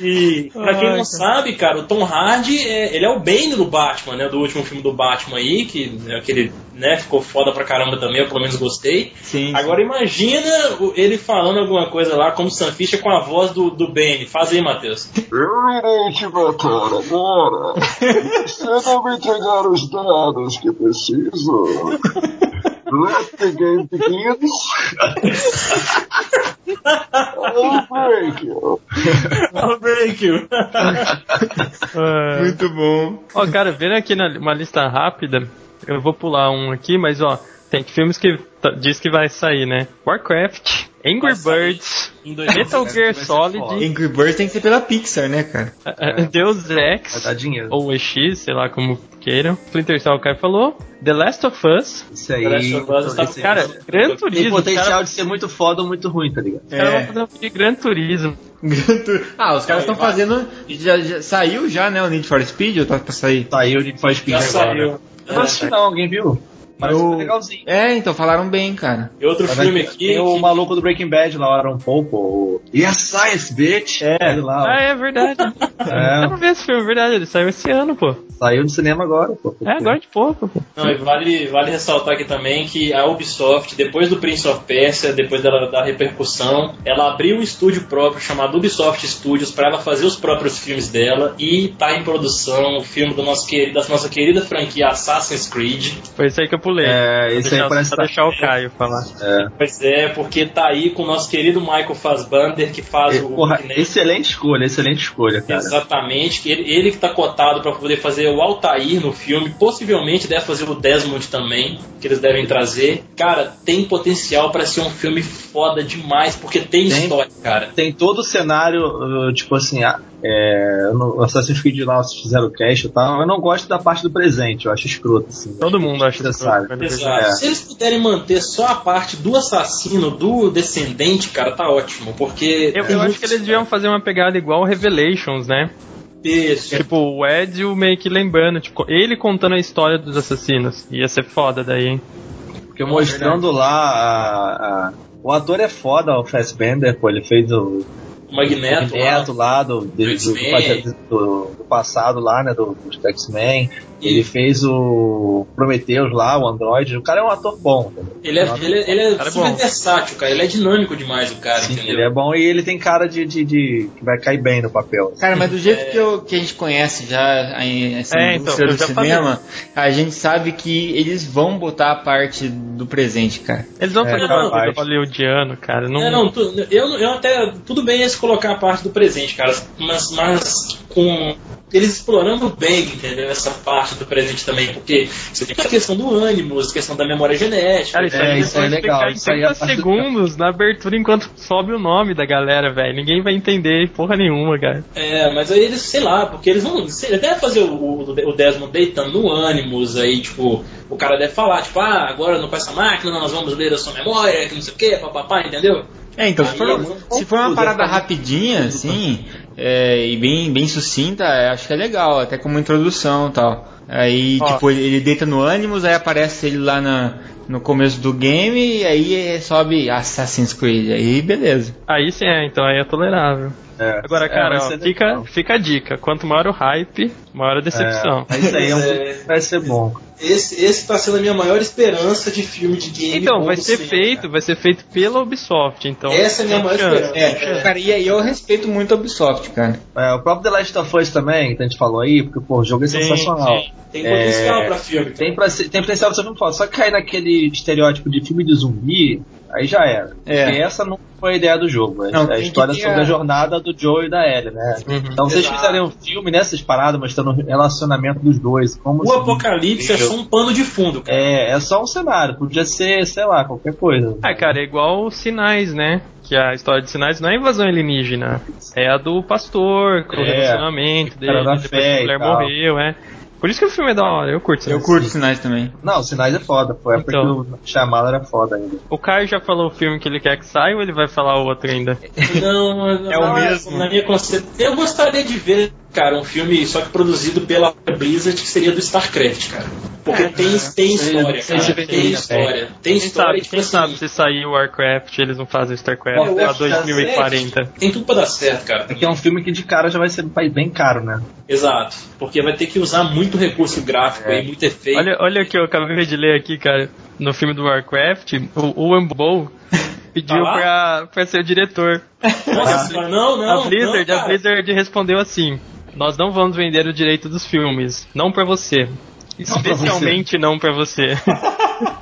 E pra quem não sabe, cara, o Tom Hardy, é, ele é o Bane do Batman, né? Do último filme do Batman aí, que é aquele, né, ficou foda pra caramba também, eu pelo menos gostei. Sim. Agora imagina ele falando alguma coisa lá, como Sam Fisher com a voz do, do Bane. Faz aí, Matheus. Eu irei te matar agora. Se não me entregar os dados que preciso. Game begins. I'll break you. I'll break you. Muito bom. Ó, cara, vendo aqui na uma lista rápida, eu vou pular um aqui, mas ó, tem filmes que diz que vai sair, né? Warcraft, Angry. Birds, Em 2017 Metal Gear Solid. Angry Birds tem que ser pela Pixar, né, cara? eh, Deus Vai Ex, dar dinheiro. ou EX, sei lá como queiram. Splinter Cell, o cara falou. The Last of Us. Isso aí. The Last of Us tá- esse aí. Cara, Gran tem Turismo. potencial cara, de ser muito foda ou muito ruim, tá ligado? os caras É. vão fazer um Gran Turismo. ah, os caras estão fazendo. Já, já- saiu já, né? O Need for Speed ou tá pra sair? Saiu de Need for Speed Já agora. saiu. Eu não assisti não, alguém viu? Parece Eu- que tá legalzinho. É, então falaram bem, cara. E outro Mas filme aqui. Tem o que- maluco do Breaking Bad lá, o Aaron Paul, pô. o- Yes, Science, bitch! É, ele lá. Ah, é verdade. É. Eu não vi esse filme, verdade. Ele saiu esse ano, pô. Saiu do cinema agora, pô. É, agora de pouco, pô. Não, e vale, vale ressaltar aqui também que a Ubisoft, depois do Prince of Persia, depois dela da repercussão, ela abriu um estúdio próprio chamado Ubisoft Studios para ela fazer os próprios filmes dela e tá em produção o filme do nosso querido, da nossa querida franquia Assassin's Creed. Foi isso aí que eu pulei. É, Pra esse aí deixar- parece pra tá- deixar o Caio falar. Pois é, porque tá aí com o nosso querido Michael Fassbender que faz É, o Porra, excelente escolha, excelente escolha, cara. Exatamente, que ele, ele que tá cotado para poder fazer o Altair no filme, possivelmente deve fazer o Desmond também, que eles devem trazer. Cara, tem potencial para ser um filme foda demais, porque tem, Tem. história, cara. Tem todo o cenário, uh, tipo assim, é, no Assassin's Creed lá, vocês fizeram o cast e tal, eu não gosto da parte do presente, eu acho escroto, assim. Todo mundo acha necessário. que Exato. É. Se eles puderem manter só a parte do assassino, do descendente, cara, tá ótimo, porque. Eu, eu acho que eles deviam fazer uma pegada igual Revelations, né? Isso. Tipo, o Ezio meio que lembrando, tipo, ele contando a história dos assassinos. Ia ser foda daí, hein? Porque mostrando lá a, a- O ator é foda, o Fassbender, pô, ele fez o O Magneto, lá. Magneto lá do, do, do, do- do passado lá, né, do, do X-Men. Ele fez o Prometheus lá, o Android. O cara é um ator bom. Ele é, um ele é, ele é Cara, é super bom. versátil, cara. Ele é dinâmico demais, o cara, Sim, entendeu? ele é bom e ele tem cara de, de, de- que vai cair bem no papel. Cara, mas do jeito que, eu- que a gente conhece já a, essa É, então, indústria do cinema, a gente sabe que eles vão botar a parte do presente, cara. Eles vão É, fazer capaz. um bagulho hollywoodiano, cara. Não, É, não, tu- eu, eu até. Tudo bem eles colocar a parte do presente, cara, mas, mas com. Eles explorando bem, entendeu? Essa parte do presente também, porque você tem a questão do ânimo, a questão da memória genética. Cara, isso É, aí isso é legal, isso aí é 30 a parte do- segundos na abertura enquanto sobe o nome da galera, velho. Ninguém vai entender porra nenhuma, cara. É, mas aí eles, sei lá, porque eles vão. Eles devem fazer o, o, o Desmond deitando no ânimos, aí, tipo, o cara deve falar, tipo, ah, agora não com essa máquina, nós vamos ler a sua memória, que não sei o que, papapá, entendeu? É, então, se for, se for uma parada rapidinha, assim, é, e bem, bem sucinta, eu acho que é legal, até como introdução e tal. Aí, Ó. tipo, ele deita no Animus, aí aparece ele lá na, no começo do game, e aí é, sobe Assassin's Creed, aí beleza. Aí sim é, então aí é tolerável. É. Agora, É, cara, vai ó, fica, legal. fica a dica. Quanto maior o hype, maior a decepção. É, isso aí é um- É. vai ser bom. Esse, esse tá sendo a minha maior esperança de filme de game. Então, vai ser cinema, feito, cara. vai ser feito pela Ubisoft, então. Essa é a minha maior chance. esperança. É, cara, e aí eu respeito muito a Ubisoft, cara. É, o próprio The Last of Us também, que a gente falou aí, porque pô, o jogo é Sim, sensacional. sim. Tem potencial É, pra filme. cara. Tem, pra tem potencial pra ser muito foda. Só que cair naquele estereótipo de filme de zumbi, aí já era. É. Porque essa não foi a ideia do jogo. Não, a história sobre a- a jornada do Joe e da Ellie, né? Uhum. Então vocês Exato. fizerem um filme nessas paradas, mostrando o relacionamento dos dois. Como O se- Apocalipse é só um pano de fundo, cara. É, é só um cenário. Podia ser, sei lá, qualquer coisa. Ah, cara, é igual sinais, né? Que a história de sinais não é invasão alienígena. É a do pastor, com o É, relacionamento o dele, cara da depois fé que a mulher morreu, é. Por isso que o filme é da hora, eu curto Eu sinais. curto sinais também. Não, Sinais é foda. Foi a época Então. que o chamado era foda ainda. O Caio já falou o filme que ele quer que saia ou ele vai falar outro ainda? Não, não, É o não, mesmo. Na minha concepção, eu gostaria de ver, cara, um filme só que produzido pela Blizzard que seria do StarCraft, cara. Porque tem, tem sei, história, cara. Tem venderia história. Tem Quem história sabe, tipo quem assim, sabe se sair o Warcraft, eles não fazem StarCraft Pô, pra Warcraft 2040. Tem tudo pra dar certo, cara. Porque é um filme que de cara já vai ser bem caro, né? Exato. Porque vai ter que usar muito recurso gráfico aí, muito efeito. Olha, olha o que eu acabei de ler aqui, cara. No filme do Warcraft, o Owen Bow pediu Tá pra, pra ser o diretor. Nossa, senhora, não, não. a Blizzard, não, a. Blizzard respondeu assim: Nós não vamos vender o direito dos filmes, não pra você. Especialmente não pra você.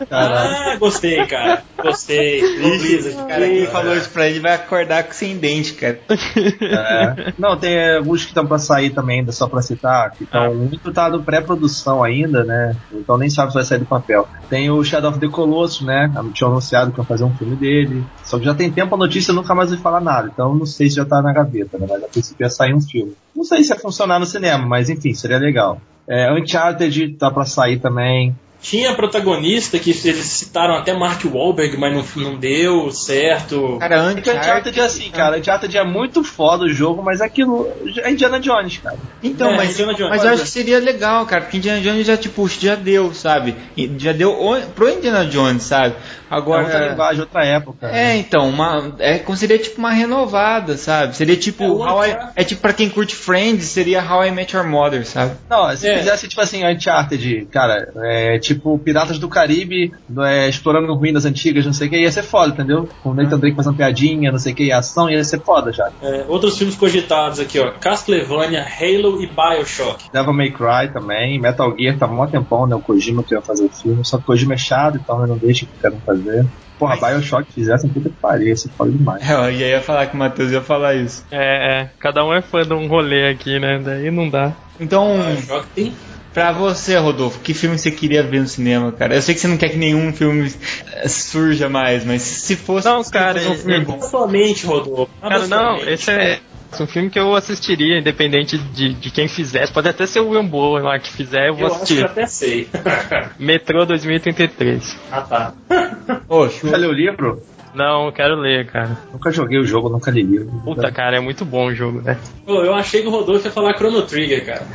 Caralho. Ah, gostei, cara. Gostei. Blizzard, cara. Quem falou isso pra ele vai acordar com sem dente, cara. É. Não, tem alguns que estão pra sair também, ainda só pra citar, que estão muito tá no pré-produção ainda, né? Então nem sabe se vai sair do papel. Tem o Shadow of the Colossus, né? Tinha anunciado que ia fazer um filme dele. Só que já tem tempo a notícia, nunca mais ouvi falar nada. Então não sei se já tá na gaveta, né? Mas a princípio ia sair um filme. Não sei se ia funcionar no cinema, mas enfim, seria legal. É, Uncharted tá pra sair também. Tinha protagonista que eles citaram até Mark Wahlberg, mas não, não deu certo. Cara, Porque Uncharted Uncharted... é assim, cara. Uncharted é muito foda o jogo, mas aquilo é Indiana Jones, cara. Então, É, mas, Indiana Jones. mas eu acho que seria legal, cara, porque Indiana Jones já, tipo, já deu, sabe? Já deu pro Indiana Jones, sabe? É Agora... outra linguagem, outra época. É, então, uma, é, como seria tipo uma renovada, sabe? Seria tipo, É, I- é tipo pra quem curte Friends, seria How I Met Your Mother, sabe? Não, se É. fizesse tipo assim, Uncharted, cara, é tipo Piratas do Caribe, é, explorando ruínas antigas, não sei o que, ia ser foda, entendeu? Com o Nathan Drake fazendo piadinha, não sei o que, ação, ia ser foda já. É, outros filmes cogitados aqui, ó. Castlevania, Halo e Bioshock. Devil May Cry também, Metal Gear, tá mó tempão, né? O Kojima que ia fazer o filme, só que o Kojima é chato, então eu não deixo que querem fazer. Porra, Bioshock fizessem puta que pariu, ia ser foda demais. É, eu ia falar que o Matheus ia falar isso. É, é, cada um é fã de um rolê aqui, né? Daí não dá. Então, Bioshock tem. Pra você, Rodolfo, que filme você queria ver no cinema, cara? Eu sei que você não quer que nenhum filme eh, surja mais, mas se fosse. Não, cara, um filme é- bom. Somente, Rodolfo. Cara, não, esse é um filme que eu assistiria, independente de, de quem fizer. Pode até ser o William Bowen lá que fizer, eu vou Eu acho que eu assistir. até sei. Metrô 2033. ah, tá. Ô. Já leu o livro? Não, eu quero ler, cara. Nunca joguei o jogo, nunca li livro. Puta, cara, é muito bom o jogo, né? Pô, eu achei que o Rodolfo ia falar Chrono Trigger, cara.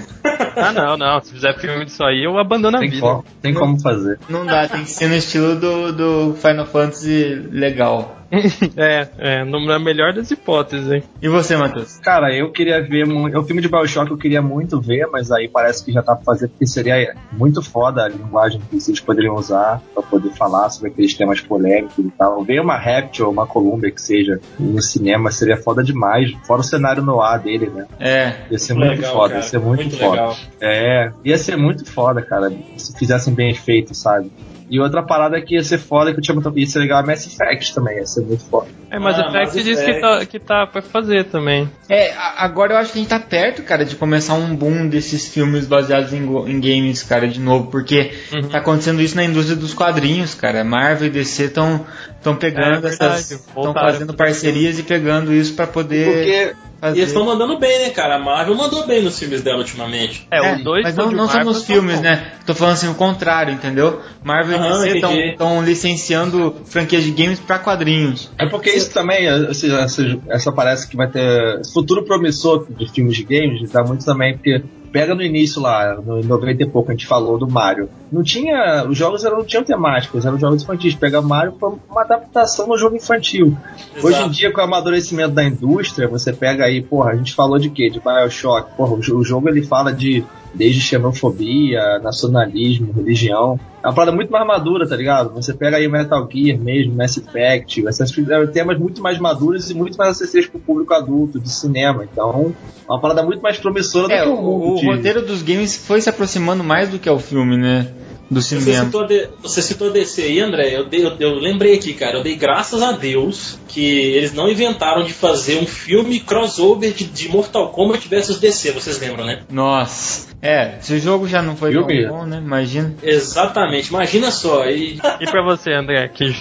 Ah, não, não. Se fizer filme disso aí, eu abandono a Tem, vida. como, tem como fazer. Não dá, tem que ser no estilo do, do Final Fantasy legal. é, é, na melhor das hipóteses, hein? E você, Matheus? Cara, eu queria ver. mu- O filme de Bioshock eu queria muito ver, mas aí parece que já tá pra fazer, porque seria muito foda a linguagem que vocês poderiam usar pra poder falar sobre aqueles temas polêmicos e tal. Ver uma Rapture ou uma Columbia que seja no cinema seria foda demais. Fora o cenário no ar dele, né? É, Ia ser muito Legal, foda, cara. ia ser muito, foda. legal. É, ia ser muito foda, cara, se fizessem bem feito, sabe? E outra parada que ia ser foda, que eu tinha muito. ia ser legal, é Mass Effect também, ia ser muito foda. É, mas Ah, o Effect Mass diz que Effect. tá, que tá pra fazer também. É, agora eu acho que a gente tá perto, cara, de começar um boom desses filmes baseados em, em games, cara, de novo, porque Uhum. tá acontecendo isso na indústria dos quadrinhos, cara. Marvel e DC estão estão pegando É verdade, essas, estão fazendo parcerias e pegando isso pra poder Porque fazer. E eles estão mandando bem, né, cara? A Marvel mandou bem nos filmes dela ultimamente. É, É, os dois mas são não, não só Marvel, nos são filmes, né? Tô falando assim o contrário, entendeu? Marvel Aham, e DC estão licenciando franquias de games pra quadrinhos. É porque isso também, seja, essa, essa parece que vai ter futuro promissor de filmes de games, dá muito também, porque pega no início lá, no 90 e pouco, a gente falou do Mario. Não tinha. Os jogos eram, não tinham temáticos, eram jogos infantis. Pega Mario foi uma adaptação no jogo infantil. Exato. Hoje em dia, com o amadurecimento da indústria, você pega aí, porra, a gente falou de quê? De Bioshock. Porra, o o jogo ele fala de desde xenofobia, nacionalismo, religião. É uma parada muito mais madura, tá ligado? Você pega aí Metal Gear mesmo, Mass Effect, esses é, temas muito mais maduros e muito mais acessíveis pro público adulto, de cinema. Então, é uma parada muito mais promissora É, do que o, o mundo. o de- roteiro dos games foi se aproximando mais do que ao filme, né? Do Você cinema. citou, a D- você citou a DC aí, André. Eu, dei- eu, eu lembrei aqui, cara. Eu dei graças a Deus que eles não inventaram de fazer um filme crossover de, de Mortal Kombat versus DC. Vocês lembram, né? Nossa. É, se o jogo já não foi tão bom, né? Imagina. Exatamente. Imagina só. E, E pra você, André, que,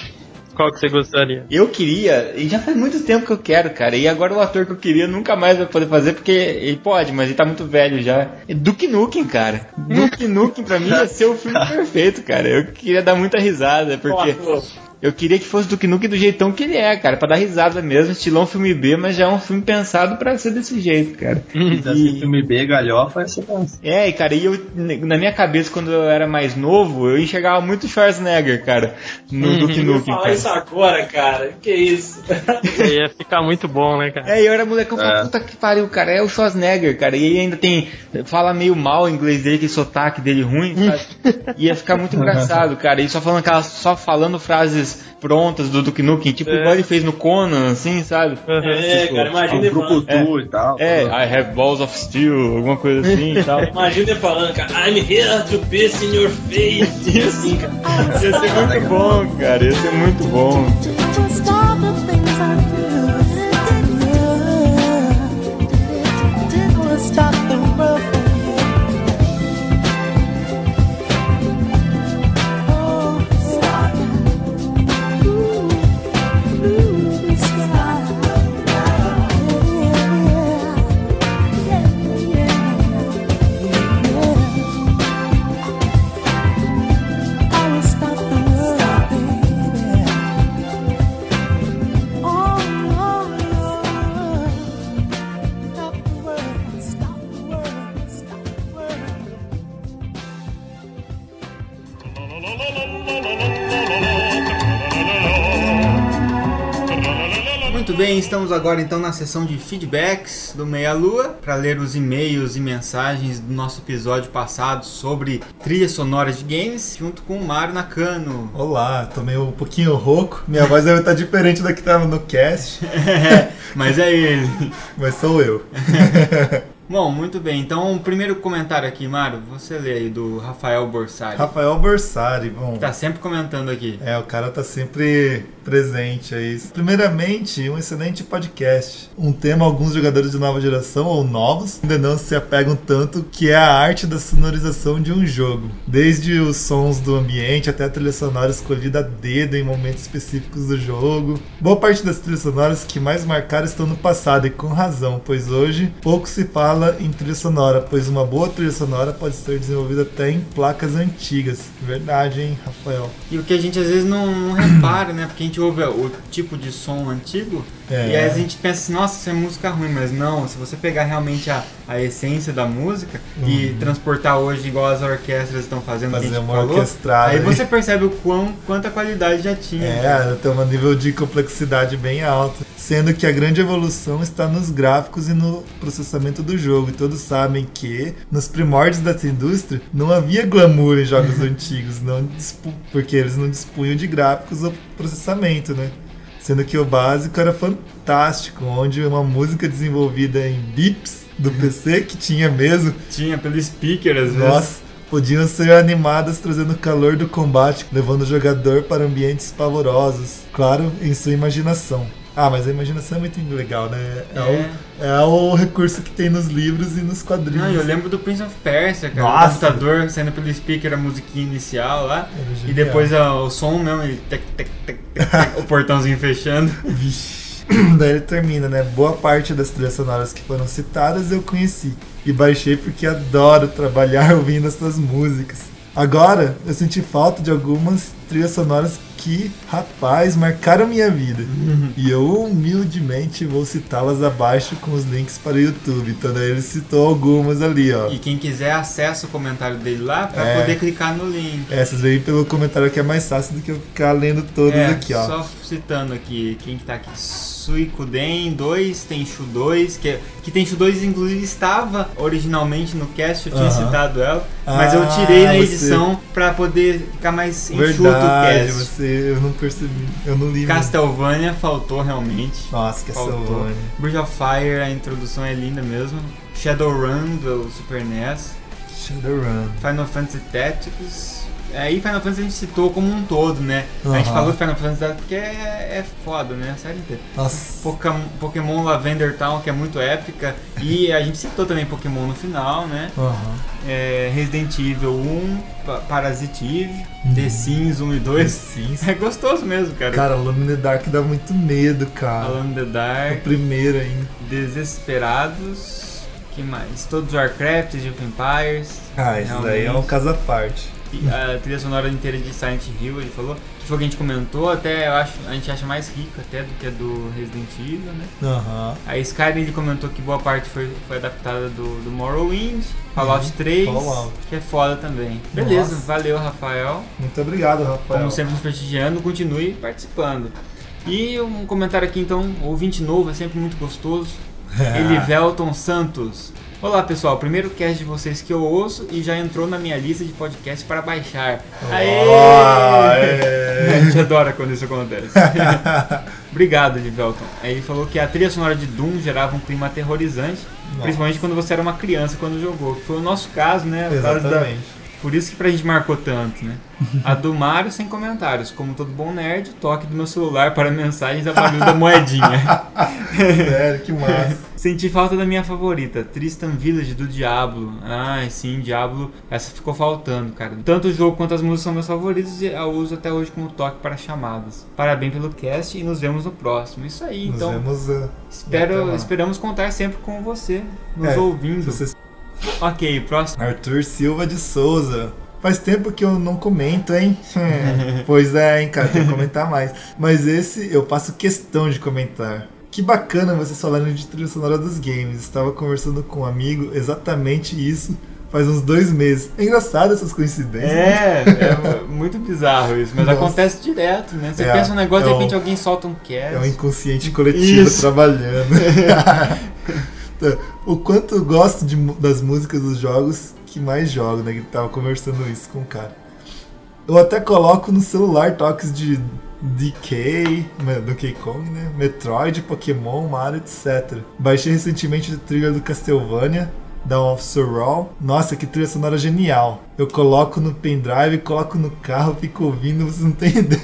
qual que você gostaria? Eu queria, e já faz muito tempo que eu quero, cara. E agora o ator que eu queria nunca mais vai poder fazer, porque ele pode, mas ele tá muito velho já. É Duke Nukem, cara. Duke Nukem pra mim ia ser o filme perfeito, cara. Eu queria dar muita risada, porque Pô, eu queria que fosse Duke Nukem do jeitão que ele é, cara. Pra dar risada mesmo, estilão filme B, mas já é um filme pensado pra ser desse jeito, cara. Esse filme B, galhofa, essa dança. É, e cara, e eu, na minha cabeça, quando eu era mais novo, eu enxergava muito Schwarzenegger, cara, no Duke eu ia Nukem, falar cara. isso agora, cara. Que isso? Ia ficar muito bom, né, cara? É, e eu era molecão, eu falei, É. puta que pariu, cara, é o Schwarzenegger, cara, e ele ainda tem, fala meio mal o inglês dele, aquele sotaque dele ruim, sabe? Ia ficar muito engraçado, cara, e só falando aquelas, só falando frases prontas do Duke Nukem, tipo É. igual ele fez no Conan, assim, sabe? É, cara, imagina ele O falando. Brucutu e tal. É, I have balls of steel, alguma coisa assim e tal. Imagina ele falando, cara, I'm here to piss in your face. E assim, cara. Ia ser muito bom, cara, ia ser muito bom. Agora então na sessão de feedbacks do Meia Lua para ler os e-mails e mensagens do nosso episódio passado sobre trilhas sonoras de games, junto com o Mário Nakano. Olá, tô meio um pouquinho rouco. Minha voz deve estar diferente da que tava no cast, Mas é ele. mas sou eu. Bom, muito bem. Então, o primeiro comentário aqui, Mário, você lê aí do Rafael Borsari. Rafael Borsari, bom. Tá sempre comentando aqui. É, o cara tá sempre presente aí. Primeiramente, um excelente podcast. Um tema alguns jogadores de nova geração ou novos ainda não se apegam tanto, que é a arte da sonorização de um jogo. Desde os sons do ambiente até a trilha sonora escolhida a dedo em momentos específicos do jogo. Boa parte das trilhas sonoras que mais marcaram estão no passado e com razão, pois hoje pouco se fala em trilha sonora, pois uma boa trilha sonora pode ser desenvolvida até em placas antigas. Verdade, hein, Rafael? E o que a gente às vezes não, não repara, né? Porque a gente ouve o tipo de som antigo É. e aí a gente pensa assim, nossa, isso é música ruim, mas não, se você pegar realmente a, a essência da música e transportar hoje igual as orquestras estão fazendo, Uhum. Fazer uma falou, orquestrada aí você percebe o quão, quanta qualidade já tinha. É, tem um nível de complexidade bem alto. Sendo que a grande evolução está nos gráficos e no processamento do jogo. E todos sabem que, nos primórdios dessa indústria, não havia glamour em jogos antigos, não porque eles não dispunham de gráficos ou processamento, né? Sendo que o básico era fantástico, onde uma música desenvolvida em bips do PC, que tinha mesmo, Tinha pelo speaker às vezes. podiam ser animadas trazendo o calor do combate, levando o jogador para ambientes pavorosos, claro, em sua imaginação. Ah, mas a imaginação é muito legal, né? É, O, é o recurso que tem nos livros e nos quadrinhos. Não, eu lembro do Prince of Persia, cara. Nossa! O computador saindo pelo speaker a musiquinha inicial lá. Era E depois o som mesmo, ele tec, tec, tec, o portãozinho fechando. Vixe. Daí ele termina, né? Boa parte das trilhas sonoras que foram citadas eu conheci. E baixei porque adoro trabalhar ouvindo essas músicas. Agora, eu senti falta de algumas trilhas sonoras que, rapaz, marcaram minha vida. e eu humildemente vou citá-las abaixo com os links para o YouTube. Então daí ele citou algumas ali, ó. E quem quiser acessa o comentário dele lá pra É. poder clicar no link. Essas veio pelo comentário que é mais fácil do que eu ficar lendo todas É, aqui, ó. Só citando aqui, quem que tá aqui? Suicuden 2, Tenchu 2, que, que Tenchu 2 inclusive estava originalmente no cast, eu tinha citado ela, mas eu Ah, tirei na você- edição pra poder ficar mais enxuto Verdade, o cast. você, eu não percebi, eu não li. Castlevania faltou realmente. Nossa. Castlevania. Bridge of Fire, a introdução é linda mesmo. Shadowrun do Super NES. Shadowrun. Final Fantasy Tactics. Aí Final Fantasy a gente citou como um todo, né? A gente falou Final Fantasy porque é, é foda, né? A série inteira. Nossa. Pokémon, Lavender Town, que é muito épica. E a gente citou também Pokémon no final, né? Aham. É, Resident Evil 1, Pa- Parasite Eve, The Sims 1 e 2. Sims. É gostoso mesmo, cara. Cara, Alone in the Dark dá muito medo, cara. Alone in the O Dark, primeiro ainda. Desesperados. que mais? Todos os Warcraft, Age of Empires. Ah, isso daí é um caso à parte. A trilha sonora inteira de Silent Hill, ele falou, que foi o que a gente comentou, até eu acho, a gente acha mais rica até do que a do Resident Evil, né? Aham. A Skyrim ele comentou que boa parte foi, foi adaptada do, do Morrowind, Fallout 3, Fallout. que é foda também. Beleza, Nossa. valeu Rafael. Muito obrigado, Rafael. Como sempre nos prestigiando, continue participando. E um comentário aqui então, ouvinte novo, é sempre muito gostoso. Elivelton Santos. Olá pessoal, primeiro cast de vocês que eu ouço e já entrou na minha lista de podcasts para baixar. Aê! É. A gente adora quando isso acontece. Obrigado, Elivelton. Aí Ele falou que a trilha sonora de Doom gerava um clima aterrorizante, principalmente quando você era uma criança quando jogou. Que foi o nosso caso, né? O caso da- Exatamente. Por isso que pra gente marcou tanto, né? A do Mário sem comentários. Como todo bom nerd, toque do meu celular para mensagens a barulho da moedinha. Sério, que massa. Senti falta da minha favorita, Tristan Village do Diablo. Ai, sim, Diablo. Essa ficou faltando, cara. Tanto o jogo quanto as músicas são meus favoritos e eu uso até hoje como toque para chamadas. Parabéns pelo cast e nos vemos no próximo. Isso aí, Nos então. vemos. uh, Espero, esperamos contar sempre com você, nos É, ouvindo. se vocês- Ok, próximo. Arthur Silva de Souza. Faz tempo que eu não comento, hein? pois é, hein, cara, tem que comentar mais. Mas esse eu faço questão de comentar. Que bacana vocês falarem de trilha sonora dos games. Estava conversando com um amigo exatamente isso faz uns dois meses. É engraçado essas coincidências. né? É, é muito bizarro isso, mas Nossa. acontece direto, né? Você É, pensa um negócio, é de repente alguém solta um cast. É um inconsciente coletivo Isso. trabalhando. O quanto eu gosto de das músicas dos jogos que mais jogo, né? Que tava conversando isso com o cara. Eu até coloco no celular toques de DK, Donkey Kong, né? Metroid, Pokémon, Mario, etc. Baixei recentemente a trilha do Castlevania, Dawn of Sorrow. Nossa, que trilha sonora genial. Eu coloco no pendrive, coloco no carro, fico ouvindo, vocês não têm ideia.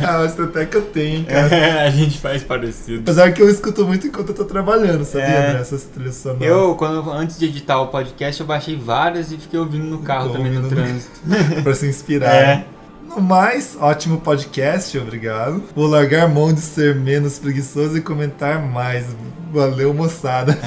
Mas até que eu tenho, cara. É, a gente faz parecido. Apesar que eu escuto muito enquanto eu tô trabalhando, sabia? É. né? Essas trilhas sonoras. Eu, quando, antes de editar o podcast, eu baixei várias e fiquei ouvindo no carro Ficou também no no- trânsito. pra se inspirar. É. né? No mais, ótimo podcast, obrigado. Vou largar mão de ser menos preguiçoso e comentar mais. Valeu, moçada.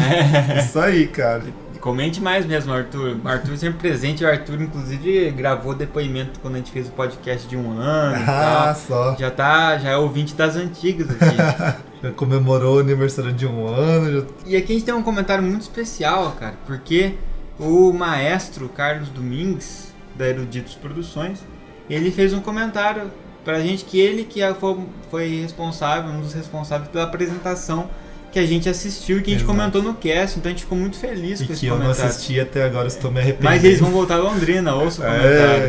Isso aí, cara. Comente mais mesmo, Arthur. O Arthur sempre presente. O Arthur, inclusive, gravou depoimento quando a gente fez o podcast de um ano. Ah, tal. só. Já tá, já é ouvinte das antigas aqui. Já comemorou o aniversário de um ano. já- E aqui a gente tem um comentário muito especial, cara, porque o maestro Carlos Domingues, da Eruditos Produções, ele fez um comentário pra gente que ele que foi, foi responsável, um dos responsáveis pela apresentação que a gente assistiu e que a gente Exato. comentou no cast, então a gente ficou muito feliz E com esse que eu não comentário. assisti até agora, estou me arrependendo. Mas eles vão voltar a Londrina, ouça o comentário.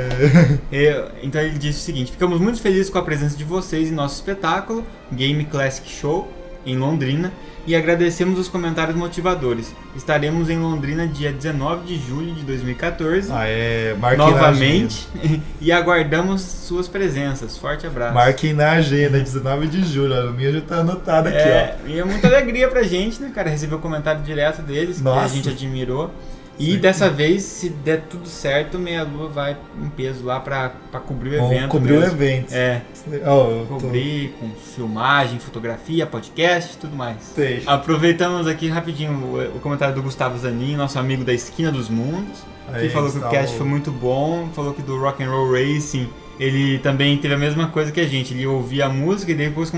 É. É, então ele disse o seguinte: ficamos muito felizes com a presença de vocês em nosso espetáculo, Game Classic Show, em Londrina, e agradecemos os comentários motivadores. Estaremos em Londrina dia 19 de julho de 2014. Ah, é. Marquem na novamente e aguardamos suas presenças. Forte abraço. Marquem na agenda, 19 de julho. A minha já tá anotada aqui, É, e é muita alegria pra gente, né, cara? Receber o comentário direto deles, que Nossa. a gente admirou. E dessa vez, se der tudo certo, Meia Lua vai em peso lá pra, pra cobrir o Vamos evento. cobrir o mesmo. evento. É. Ó, eu tô- Cobrir com filmagem, fotografia, podcast tudo mais. Sei. Aproveitamos aqui rapidinho o, o comentário do Gustavo Zanin, nosso amigo da Esquina dos Mundos, que Aí, falou que o cast foi muito bom, falou que do Rock and Roll Racing ele também teve a mesma coisa que a gente. Ele ouvia a música e depois,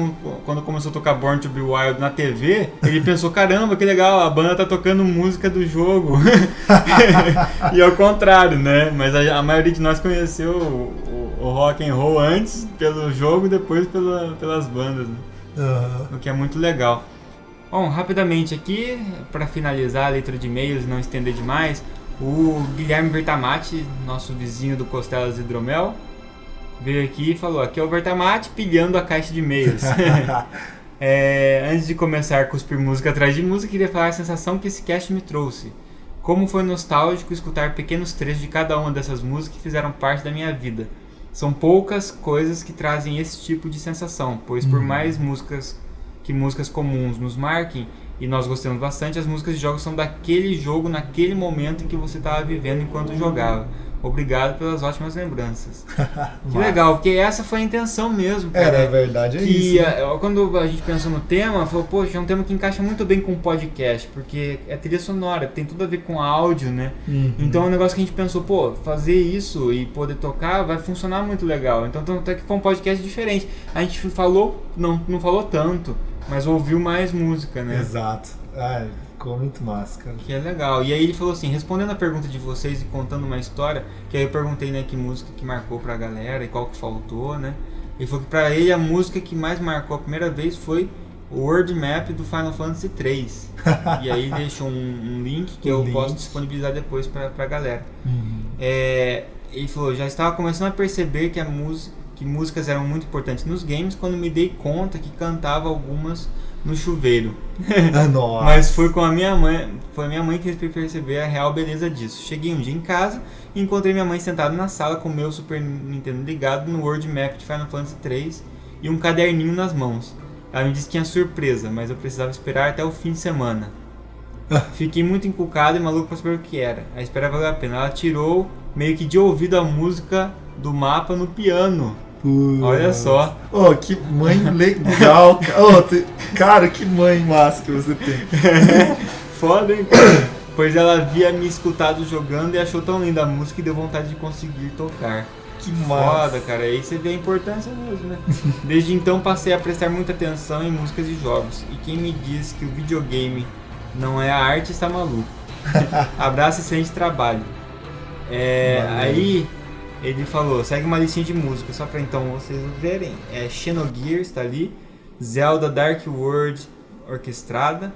quando começou a tocar Born to Be Wild na TV, ele pensou: caramba, que legal, a banda tá tocando música do jogo. e ao contrário, né? Mas a, a maioria de nós conheceu o, o- o rock and roll antes pelo jogo e depois pela- pelas bandas, né? Aham. o que é muito legal. Bom, rapidamente aqui, para finalizar a leitura de e-mails e não estender demais, o Guilherme Vertamati, nosso vizinho do Costelas Hidromel, veio aqui e falou: aqui é o Vertamati pilhando a caixa de e-mails. É, antes de começar a cuspir música atrás de música, queria falar a sensação que esse cast me trouxe. Como foi nostálgico escutar pequenos trechos de cada uma dessas músicas que fizeram parte da minha vida. São poucas coisas que trazem esse tipo de sensação, pois por mais músicas que músicas comuns nos marquem e nós gostamos bastante, as músicas de jogos são daquele jogo naquele momento em que você estava vivendo enquanto jogava. Obrigado pelas ótimas lembranças. Que legal, porque essa foi a intenção mesmo. É, cara. na verdade é que isso. né? a- quando a gente pensou no tema, falou, poxa, é um tema que encaixa muito bem com o podcast, porque é trilha sonora, tem tudo a ver com áudio, né? Uhum. Então é um negócio que a gente pensou, pô, fazer isso e poder tocar vai funcionar muito legal. Então tanto é que foi um podcast diferente. A gente falou, não, não falou tanto, mas ouviu mais música, né? Exato. Ah, ficou muito massa, cara. Que é legal. E aí ele falou assim, respondendo a pergunta de vocês e contando uma história, que aí eu perguntei, né, que música que marcou pra galera e qual que faltou, né? Ele falou que pra ele a música que mais marcou a primeira vez foi o World Map do Final Fantasy 3. e aí deixou um, um link que eu link. posso disponibilizar depois pra, pra galera. Uhum. É, ele falou, já estava começando a perceber que a música que músicas eram muito importantes nos games quando me dei conta que cantava algumas no chuveiro. Nossa. Mas foi com a minha mãe, foi a minha mãe que fez perceber a real beleza disso. Cheguei um dia em casa e encontrei minha mãe sentada na sala com o meu Super Nintendo ligado no World Map de Final Fantasy 3 e um caderninho nas mãos. Ela me disse que tinha surpresa, mas eu precisava esperar até o fim de semana. Fiquei muito encucado e maluco pra saber o que era. A espera valeu a pena. Ela tirou meio que de ouvido a música do mapa no piano. Putz. Olha só. Oh, que mãe legal, cara. Oh, te- Cara, que mãe massa que você tem. Foda, hein, cara? Pois ela havia me escutado jogando e achou tão linda a música e deu vontade de conseguir tocar. Que Foda, massa. cara. Aí você vê a importância mesmo, né? Desde então passei a prestar muita atenção em músicas e jogos. E quem me diz que o videogame não é a arte está maluco. Abraço e excelente trabalho. É, Valeu. aí ele falou, segue uma listinha de músicas, só pra então vocês verem. É Xenogears, tá ali. Zelda Dark World Orquestrada.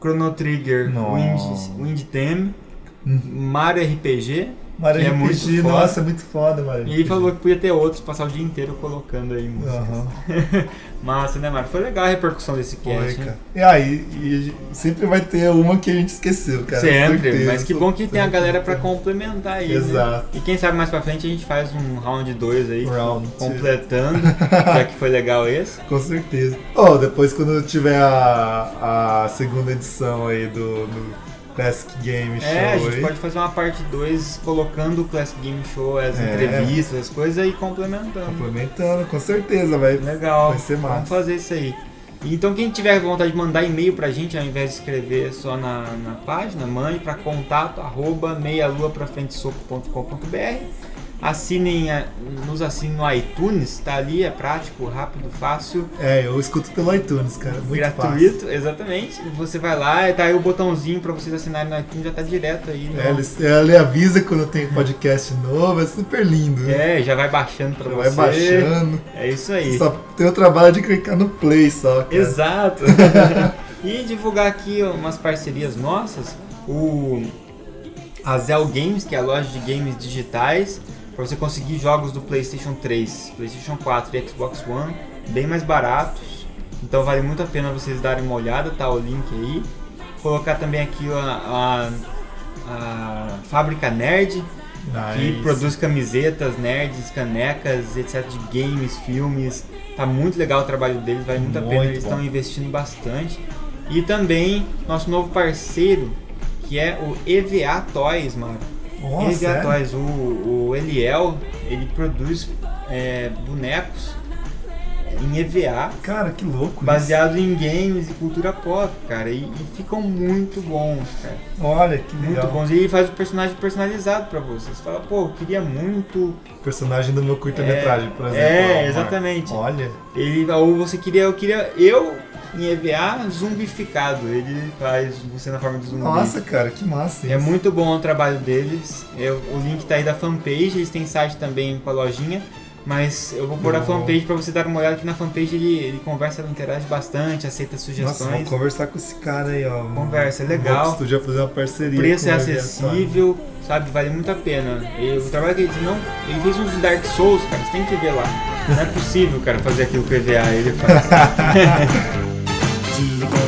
Chrono Trigger Wind. Wind Theme. Mario RPG. Mario que é RPG, muito foda. nossa, é muito foda, Mario. E ele falou que podia ter outros, passar o dia inteiro colocando aí músicas. Aham. Massa, né, Mário? Foi legal a repercussão desse Foi, cast, cara. E aí, sempre vai ter uma que a gente esqueceu, cara. Sempre, certeza. mas que bom que tem a galera pra complementar aí. né? Exato. E quem sabe mais pra frente a gente faz um round 2 aí, Round completando, já que foi legal esse. Com certeza. Oh, depois quando tiver a, a segunda edição aí do, do Classic Game Show É, a gente aí. pode fazer uma parte 2 colocando o Classic Game Show, as É. entrevistas, as coisas e complementando. Complementando, com certeza, vai, Legal. vai ser Vamos massa. fazer isso aí. Então quem tiver vontade de mandar e-mail pra gente, ao invés de escrever só na, na página, mande para contato arroba meialuaprafrentesoco.com.br Assinem, a- nos assinem no iTunes, tá ali, é prático, rápido, fácil, É, eu escuto pelo iTunes, cara. Muito gratuito, exatamente. Você vai lá, tá aí o botãozinho pra vocês assinarem no iTunes, já tá direto aí. fácil. É, no- ele, ele avisa quando tem podcast novo, é super lindo. né? É, já vai baixando pra Já você. vai baixando. É isso aí. Só tem o trabalho de clicar no play só. Cara. Exato. e divulgar aqui umas parcerias nossas. O a Zell Games, que é a loja de games digitais, para você conseguir jogos do PlayStation 3, PlayStation 4 e Xbox One bem mais baratos. Então vale muito a pena vocês darem uma olhada, tá o link aí. Colocar também aqui a, a, a Fábrica Nerd, que Nice. produz camisetas, nerds, canecas, etc. de games, filmes. Tá muito legal o trabalho deles, vale muito, a pena, Muito eles bom. estão investindo bastante. E também nosso novo parceiro, que é o EVA Toys, mano. Nossa, EVA é? Toys, o, o Eliel, ele produz é, bonecos em EVA. Cara, que louco. Baseado em games e cultura pop, cara. E, e ficam muito bons, cara. Olha, que Muito legal. bons. E ele faz o personagem personalizado pra você. Você fala, pô, eu queria muito. Personagem do meu curta-metragem, por exemplo. É, exatamente. Olha. Ele, ou você queria, eu queria eu em EVA zumbificado. Ele faz você na forma de zumbi. Nossa, cara, que massa. É isso. muito bom o trabalho deles. Eu- o link tá aí da fanpage, eles têm site também com a lojinha. Mas eu vou pôr a fanpage pra você dar uma olhada que na fanpage ele, ele conversa, ele interage bastante, aceita Nossa, sugestões. vamos conversar com esse cara aí, ó. Conversa, é legal. estúdio fazer uma parceria. O preço é acessível, sabe? Vale muito a pena. E o trabalho que ele não. Ele fez uns Dark Souls, cara, você tem que ver lá. Não é possível, cara, fazer aquilo que o EVA ele faz.